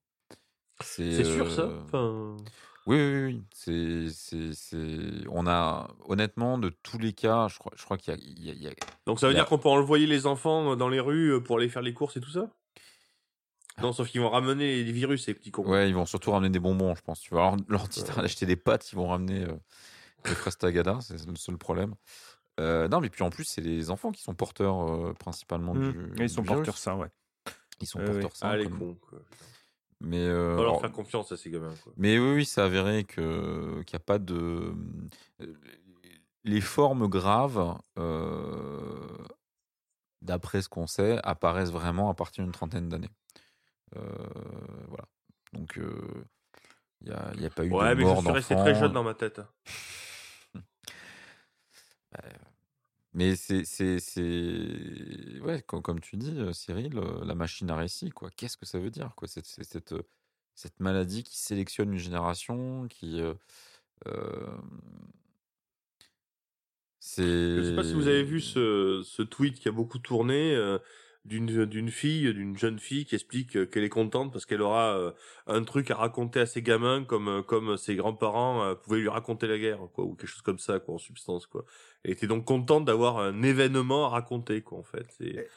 C'est sûr ça? Enfin, Oui, oui, oui. C'est, c'est, c'est- On a, honnêtement, de tous les cas, je crois, je crois qu'il y y a- il y a- donc ça veut dire qu'on peut envoyer les enfants dans les rues pour aller faire les courses et tout ça? Non, sauf qu'ils vont ramener les virus ces petits cons. Ouais, ils vont surtout ramener des bonbons, je pense. Tu vas leur, leur dire Ouais. d'acheter des pâtes, ils vont ramener euh, des fraises tagada, c'est le seul problème. Euh, non, mais puis en plus, c'est les enfants qui sont porteurs euh, principalement Mm. du. Et Ils sont du porteurs sains, ouais. Ils sont porteurs sains, Ah les comme- cons. Quoi. Mais, euh, Faut leur alors- faire confiance à ces gamins. Quoi. mais oui, oui, c'est avéré que qu'il n'y a pas de. Les formes graves, euh, d'après ce qu'on sait, apparaissent vraiment à partir d'une trentaine d'années. Euh, voilà. Donc, euh, il n'y a, il y a pas eu Ouais, de mais je mort suis resté d'enfants. très jeune dans ma tête. Mais c'est, c'est, c'est... Ouais, co- comme, tu dis, euh, Cyril, euh, la machine à récit, quoi. Qu'est-ce que ça veut dire, quoi? Cette, cette, cette, euh, cette maladie qui sélectionne une génération, qui... euh, c'est... Je sais pas si vous avez vu ce, ce tweet qui a beaucoup tourné. euh, d'une d'une fille, d'une jeune fille qui explique euh, qu'elle est contente parce qu'elle aura euh, un truc à raconter à ses gamins comme euh, comme ses grands-parents euh, pouvaient lui raconter la guerre quoi ou quelque chose comme ça quoi en substance quoi. Elle était donc contente d'avoir un événement à raconter quoi en fait. C'est-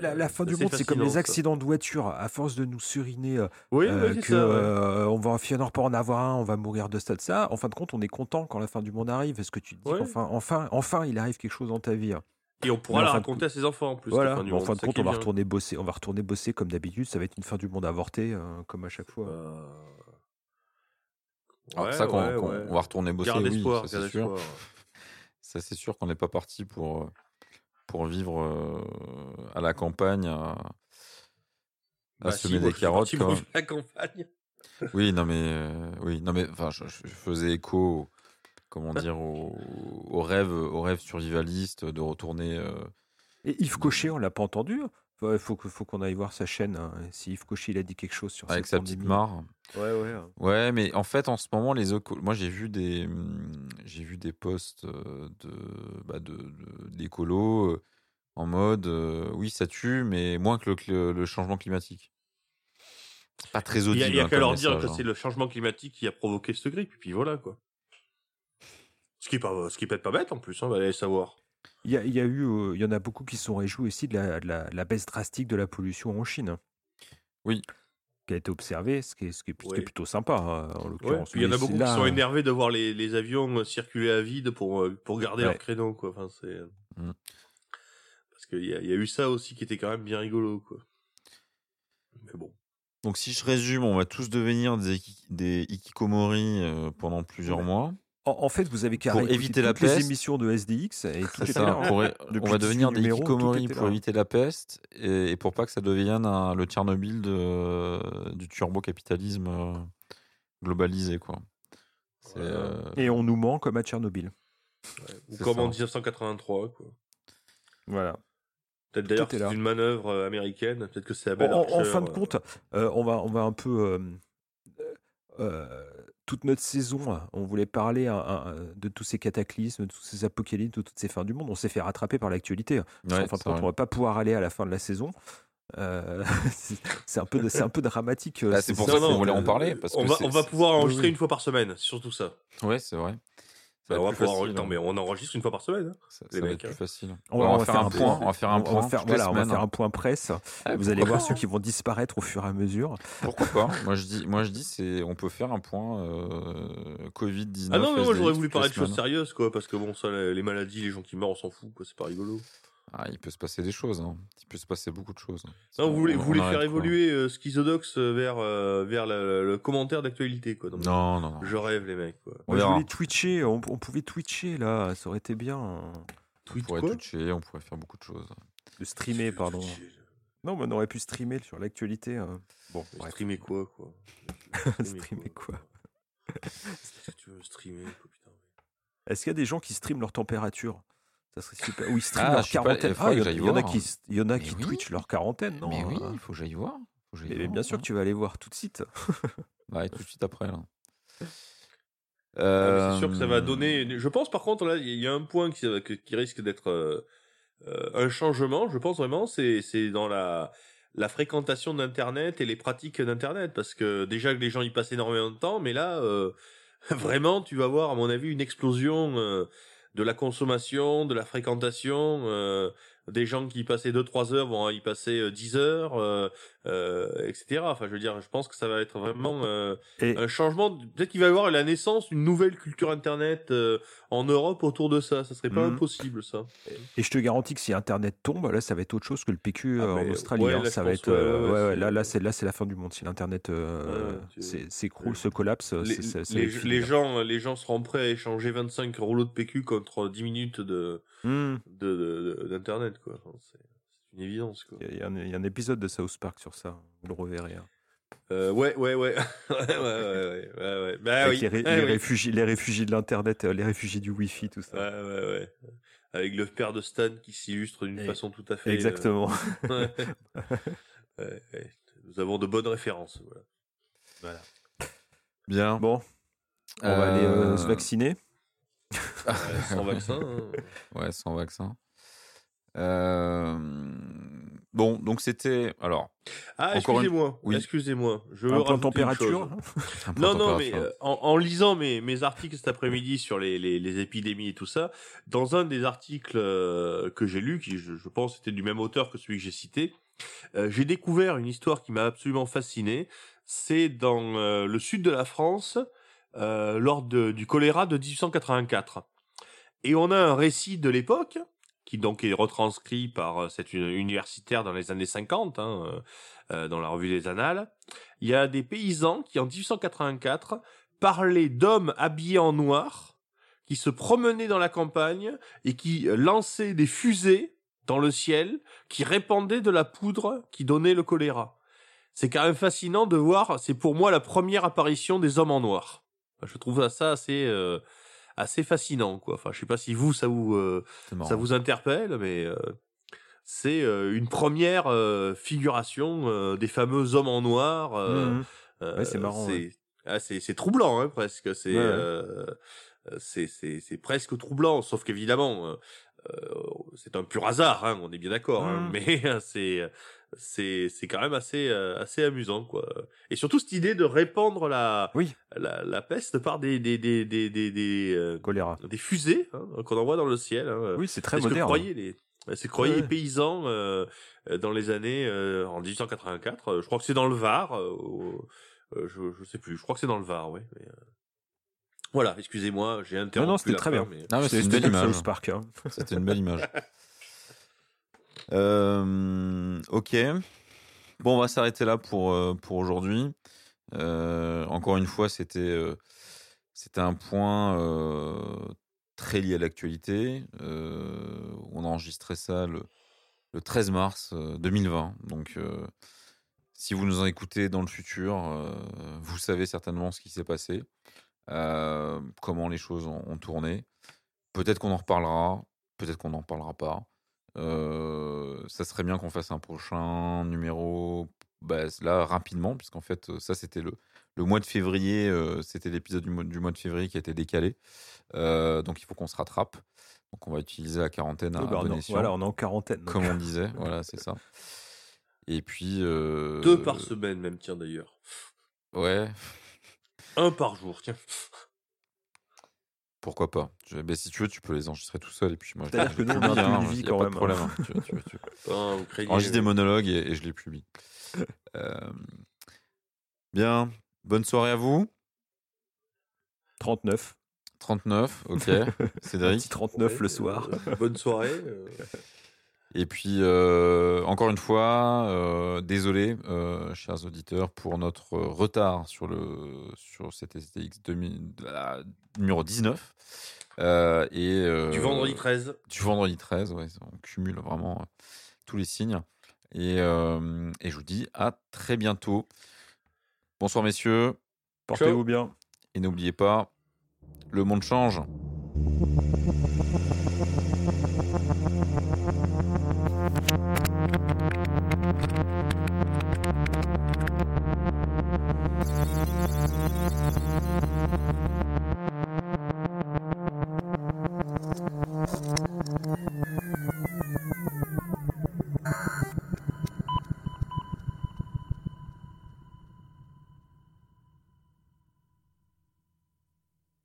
La, la fin du monde, c'est comme les ça. accidents de voiture. À force de nous suriner euh, Oui, euh, que ça. ouais. euh, on va finir par en avoir un, on va mourir de ça, de ça. En fin de compte, on est content quand la fin du monde arrive. Est-ce que tu te dis Ouais. qu'enfin, enfin, enfin, il arrive quelque chose dans ta vie hein? Et on pourra mais la fin de raconter à ses enfants en plus. Voilà. en fin de compte, on va retourner bosser. On va retourner bosser comme d'habitude. Ça va être une fin du monde avortée, euh, comme à chaque fois. Euh, Alors, ouais, ça, qu'on- ouais, ouais. on va retourner bosser, Garde oui, espoir, ça, c'est sûr. Ça, c'est sûr qu'on n'est pas parti pour, euh, pour vivre euh, à la campagne, à, à Bah, semer si, moi, des je suis carottes. parti quoi. pour vivre la campagne. Oui, non, mais, euh, oui, non, mais enfin, je, je faisais écho, comment dire, au, au rêve, au rêve survivaliste de retourner. euh, Et Yves Cochet, on l'a pas entendu. Il faut, qu'on aille voir sa chaîne. hein. Si Yves Cochet il a dit quelque chose sur avec cette sa petite mare. Ouais, ouais. hein. Ouais, mais en fait, en ce moment, les moi j'ai vu des, hum, j'ai vu des posts euh, de, bah, de, de- d'écolos euh, en mode, euh, oui, ça tue, mais moins que le, changement climatique. C'est pas très a, audible. il y a hein, qu'à leur dire que hein. c'est le changement climatique qui a provoqué cette grippe, et puis voilà quoi. Ce qui est pas, ce qui peut être pas bête en plus, on va aller savoir. Il y, a, il y a eu, euh, il y en a beaucoup qui se sont réjouis aussi de la, de la- de la baisse drastique de la pollution en Chine. Oui. Qui a été observée, ce qui est, ce qui est, ce qui est Ouais. plutôt sympa hein, en l'occurrence. il y en a beaucoup qui sont énervés de voir les, les avions euh, circuler à vide pour, euh, pour garder Ouais. leur créneau quoi. Enfin, c'est... euh, Mm. Parce qu'il y a, il y a eu ça aussi qui était quand même bien rigolo quoi. Mais bon. Donc si je résume, on va tous devenir des, des hikikomori euh, pendant plusieurs Ouais. mois. En, en fait, vous avez qu'à Pour éviter la toutes les peste. émissions de SDX et tout ça, là. hein. pour on va 18 devenir des hikikomori était pour là. éviter la peste et, et pour pas que ça devienne un- le Tchernobyl de, du turbo-capitalisme euh, globalisé. Quoi. Euh, Et on nous ment comme à Tchernobyl. Ouais. Ou comme ça. en 1983 quoi. Voilà. Peut-être d'ailleurs c'est une manœuvre euh, américaine. Peut-être que c'est En, Abel en- fin de euh, compte, euh, on, va, on va un peu. euh, euh, toute notre saison, on voulait parler hein, hein, de tous ces cataclysmes, de tous ces apocalypses, de toutes ces fins du monde. On s'est fait rattraper par l'actualité. Ouais, qu'en fin de c'est compte, vrai. on va pas pouvoir aller à la fin de la saison. Euh, c'est- un peu, c'est un peu dramatique. euh, Bah, c'est pour ça qu'on voulait en euh, parler. Parce on que va, on pouvoir oui, enregistrer oui. une fois par semaine, surtout ça. Ouais, c'est vrai. Ça Bah, va on va être plus pouvoir facile, Non, hein. mais on enregistre une fois par semaine. hein. Ça, les ça va mecs, être hein. plus facile. On On va- va, on va faire faire un point. point. On va faire un on point va faire, toutes les voilà, on va semaines. faire un point presse. Ah, Vous allez voir ceux qui vont disparaître au fur et à mesure. Pourquoi pas Moi je dis, moi je dis, c'est, on peut faire un point euh, Covid 19. Ah non, mais moi j'aurais voulu parler de choses sérieuses, quoi, parce que bon, ça, les les maladies, les gens qui meurent, on s'en fout, quoi, c'est pas rigolo. Ah, il peut se passer des choses. hein. Il peut se passer beaucoup de choses. Non, vous voulez, On- vous on voulez arrête, faire quoi. évoluer euh, Schizodox vers, euh, vers la- le commentaire d'actualité, quoi. Non, Non, non, non. Je rêve, les mecs, quoi. On Moi, je voulais twitcher. On, on pouvait twitcher là. Ça aurait été bien. On Tweet pourrait quoi toucher, on pourrait faire beaucoup de choses. De streamer, pardon. Non, mais on aurait pu streamer sur l'actualité. hein. Bon, bref. Streamer quoi, quoi Streamer quoi tu veux streamer, quoi, putain Est-ce qu'il y a des gens qui streament leur température? Ça serait super. Ou ils streament Ah, leur pas, quarantaine. Ah, il y, en- j'aille il y en a qui, il y en a qui oui. twitchent leur quarantaine, non mais oui, euh, il faut que j'aille voir. Faut que j'aille mais, voir, bien sûr ça. que tu vas aller voir tout de suite. Ouais, tout de suite après là. Ah, C'est sûr que ça va Euh, donner. Je pense par contre là, il y a un point qui, que- qui risque d'être euh, euh, un changement. Je pense vraiment, c'est c'est dans la la fréquentation d'internet et les pratiques d'internet parce que déjà que les gens y passent énormément de temps, mais là euh, vraiment tu vas voir à mon avis une explosion euh, de la consommation, de la fréquentation. euh, des gens qui passaient 2-3 heures vont y passer euh, 10 heures, euh, euh, etc. Enfin, je veux dire, je pense que ça va être vraiment euh, un changement. Peut-être qu'il va y avoir la naissance d'une nouvelle culture internet euh, en Europe autour de ça. Ça serait pas Mhm. impossible, ça. Et je te garantis que si Internet tombe, là, ça va être autre chose que le PQ Ah, euh, en Australie. ouais, hein. là, ça je va pense, être, euh, ouais, ouais, ouais, ouais, c'est- là, là, c'est là, c'est la fin du monde. Si l'Internet euh, s'écroule, se collapse, Les, ça les- là. gens, les gens seront prêts à échanger 25 rouleaux de PQ contre 10 minutes de Hmm. de- de- de- d'internet, quoi. Enfin, c'est une évidence, quoi. Y, y il y a un épisode de South Park sur ça. Vous le reverrez. hein. Euh, ouais, ouais, ouais. ouais, ouais, ouais, ouais, Bah, oui. Les. Eh réfugiés, les réfugiés de l'Internet, euh, les réfugiés du Wi-Fi, tout ça. Ouais, ouais, ouais. Avec le père de Stan qui s'illustre d'une eh, façon tout à fait. Euh, exactement. Nous avons de bonnes références. Voilà. Bien. Bon. On va aller se vacciner. sans vaccin. Hein. Ouais, sans vaccin. Euh, Bon, donc c'était. Alors, Ah, une- excusez-moi, oui. excusez-moi. Je veux Un une température. un Non, non, mais euh, en, en lisant mes, mes articles cet après-midi sur les, les, les épidémies et tout ça, dans un des articles euh, que j'ai lu, qui je, je pense était du même auteur que celui que j'ai cité, euh, j'ai découvert une histoire qui m'a absolument fasciné. C'est dans euh, le sud de la France, euh, lors de- du choléra de 1884. Et on a un récit de l'époque, qui donc est retranscrit par euh, cette uni- universitaire dans les années 50, hein, euh, euh, dans la revue des Annales. Il y a des paysans qui, en 1884, parlaient d'hommes habillés en noir, qui se promenaient dans la campagne et qui euh, lançaient des fusées dans le ciel, qui répandaient de la poudre qui donnait le choléra. C'est quand même fascinant de voir, c'est pour moi la première apparition des hommes en noir. Je trouve ça assez, euh, assez fascinant, quoi. Enfin, je sais pas si vous, ça vous, euh, ça vous interpelle, mais euh, c'est euh, une première euh, figuration euh, des fameux hommes en noir. euh, Mhm. euh, Ouais, c'est marrant, C'est ouais. ah, c'est- c'est troublant, hein, presque. C'est Ouais, c'est c'est c'est presque troublant, sauf qu'évidemment, c'est un pur hasard, hein, on est bien d'accord. hein, Mhm. mais c'est c'est c'est quand même assez euh, assez amusant, quoi. Et surtout cette idée de répandre la Oui. la, la peste par des des des des des, des, euh, Choléra. des fusées hein, qu'on envoie dans le ciel. Hein. Oui, c'est très C'est ce que moderne. croyaient les, c'est croyaient Ouais. les paysans euh, dans les années euh, en 1884. Euh, Je crois que c'est dans le Var. euh, euh, je, je sais plus. Je crois que c'est dans le Var, oui. mais, euh, Voilà, excusez-moi, j'ai interrompu. Non, non, c'était très fin, bien. mais- Ah, mais c'est une C'était belle comme image. South Park. hein. C'était une belle image. Euh, ok. Bon, on va s'arrêter là pour, euh, pour aujourd'hui. Euh, encore une fois, c'était c'était un point très lié à l'actualité. On a enregistré ça le, le 13 mars euh, 2020. Donc, si vous nous en écoutez dans le futur, vous savez certainement ce qui s'est passé, comment les choses ont, ont tourné. Peut-être qu'on en reparlera, peut-être qu'on n'en parlera pas. Euh, ça serait bien qu'on fasse un prochain numéro bah, là rapidement, puisqu'en fait, euh, ça c'était le, le mois de février, euh, c'était l'épisode du mois, du mois de février qui a été décalé. Euh, donc il faut qu'on se rattrape. Donc on va utiliser la quarantaine à, Oui, bah, à bon on, est- escient, voilà, on est en quarantaine. donc. comme on disait. voilà, c'est ça. Et puis. euh, Deux par semaine, même, tiens, d'ailleurs. Ouais, Un par jour, tiens. Pourquoi pas. Je- ben, si tu veux, tu peux les enregistrer tout seul. Et puis moi, je, C'est-à-dire je que nous, on hein, une vie a quand pas de même, problème. hein. hein. Tu tu tu Enregistre des euh, monologues et, et je les publie. Euh, bien, bonne soirée à vous. 39. 39, ok. Cédric. petit 39 ouais, le soir. euh, bonne soirée. Et puis, euh, encore une fois, euh, désolé, euh, chers auditeurs, pour notre retard sur, le, sur cet STX 2000, la- numéro 19. Euh, et, Du vendredi 13. Du vendredi 13, ouais, on cumule vraiment tous les signes. Et, et je vous dis à très bientôt. Bonsoir, messieurs. Portez-vous bien. Et n'oubliez pas, le monde change.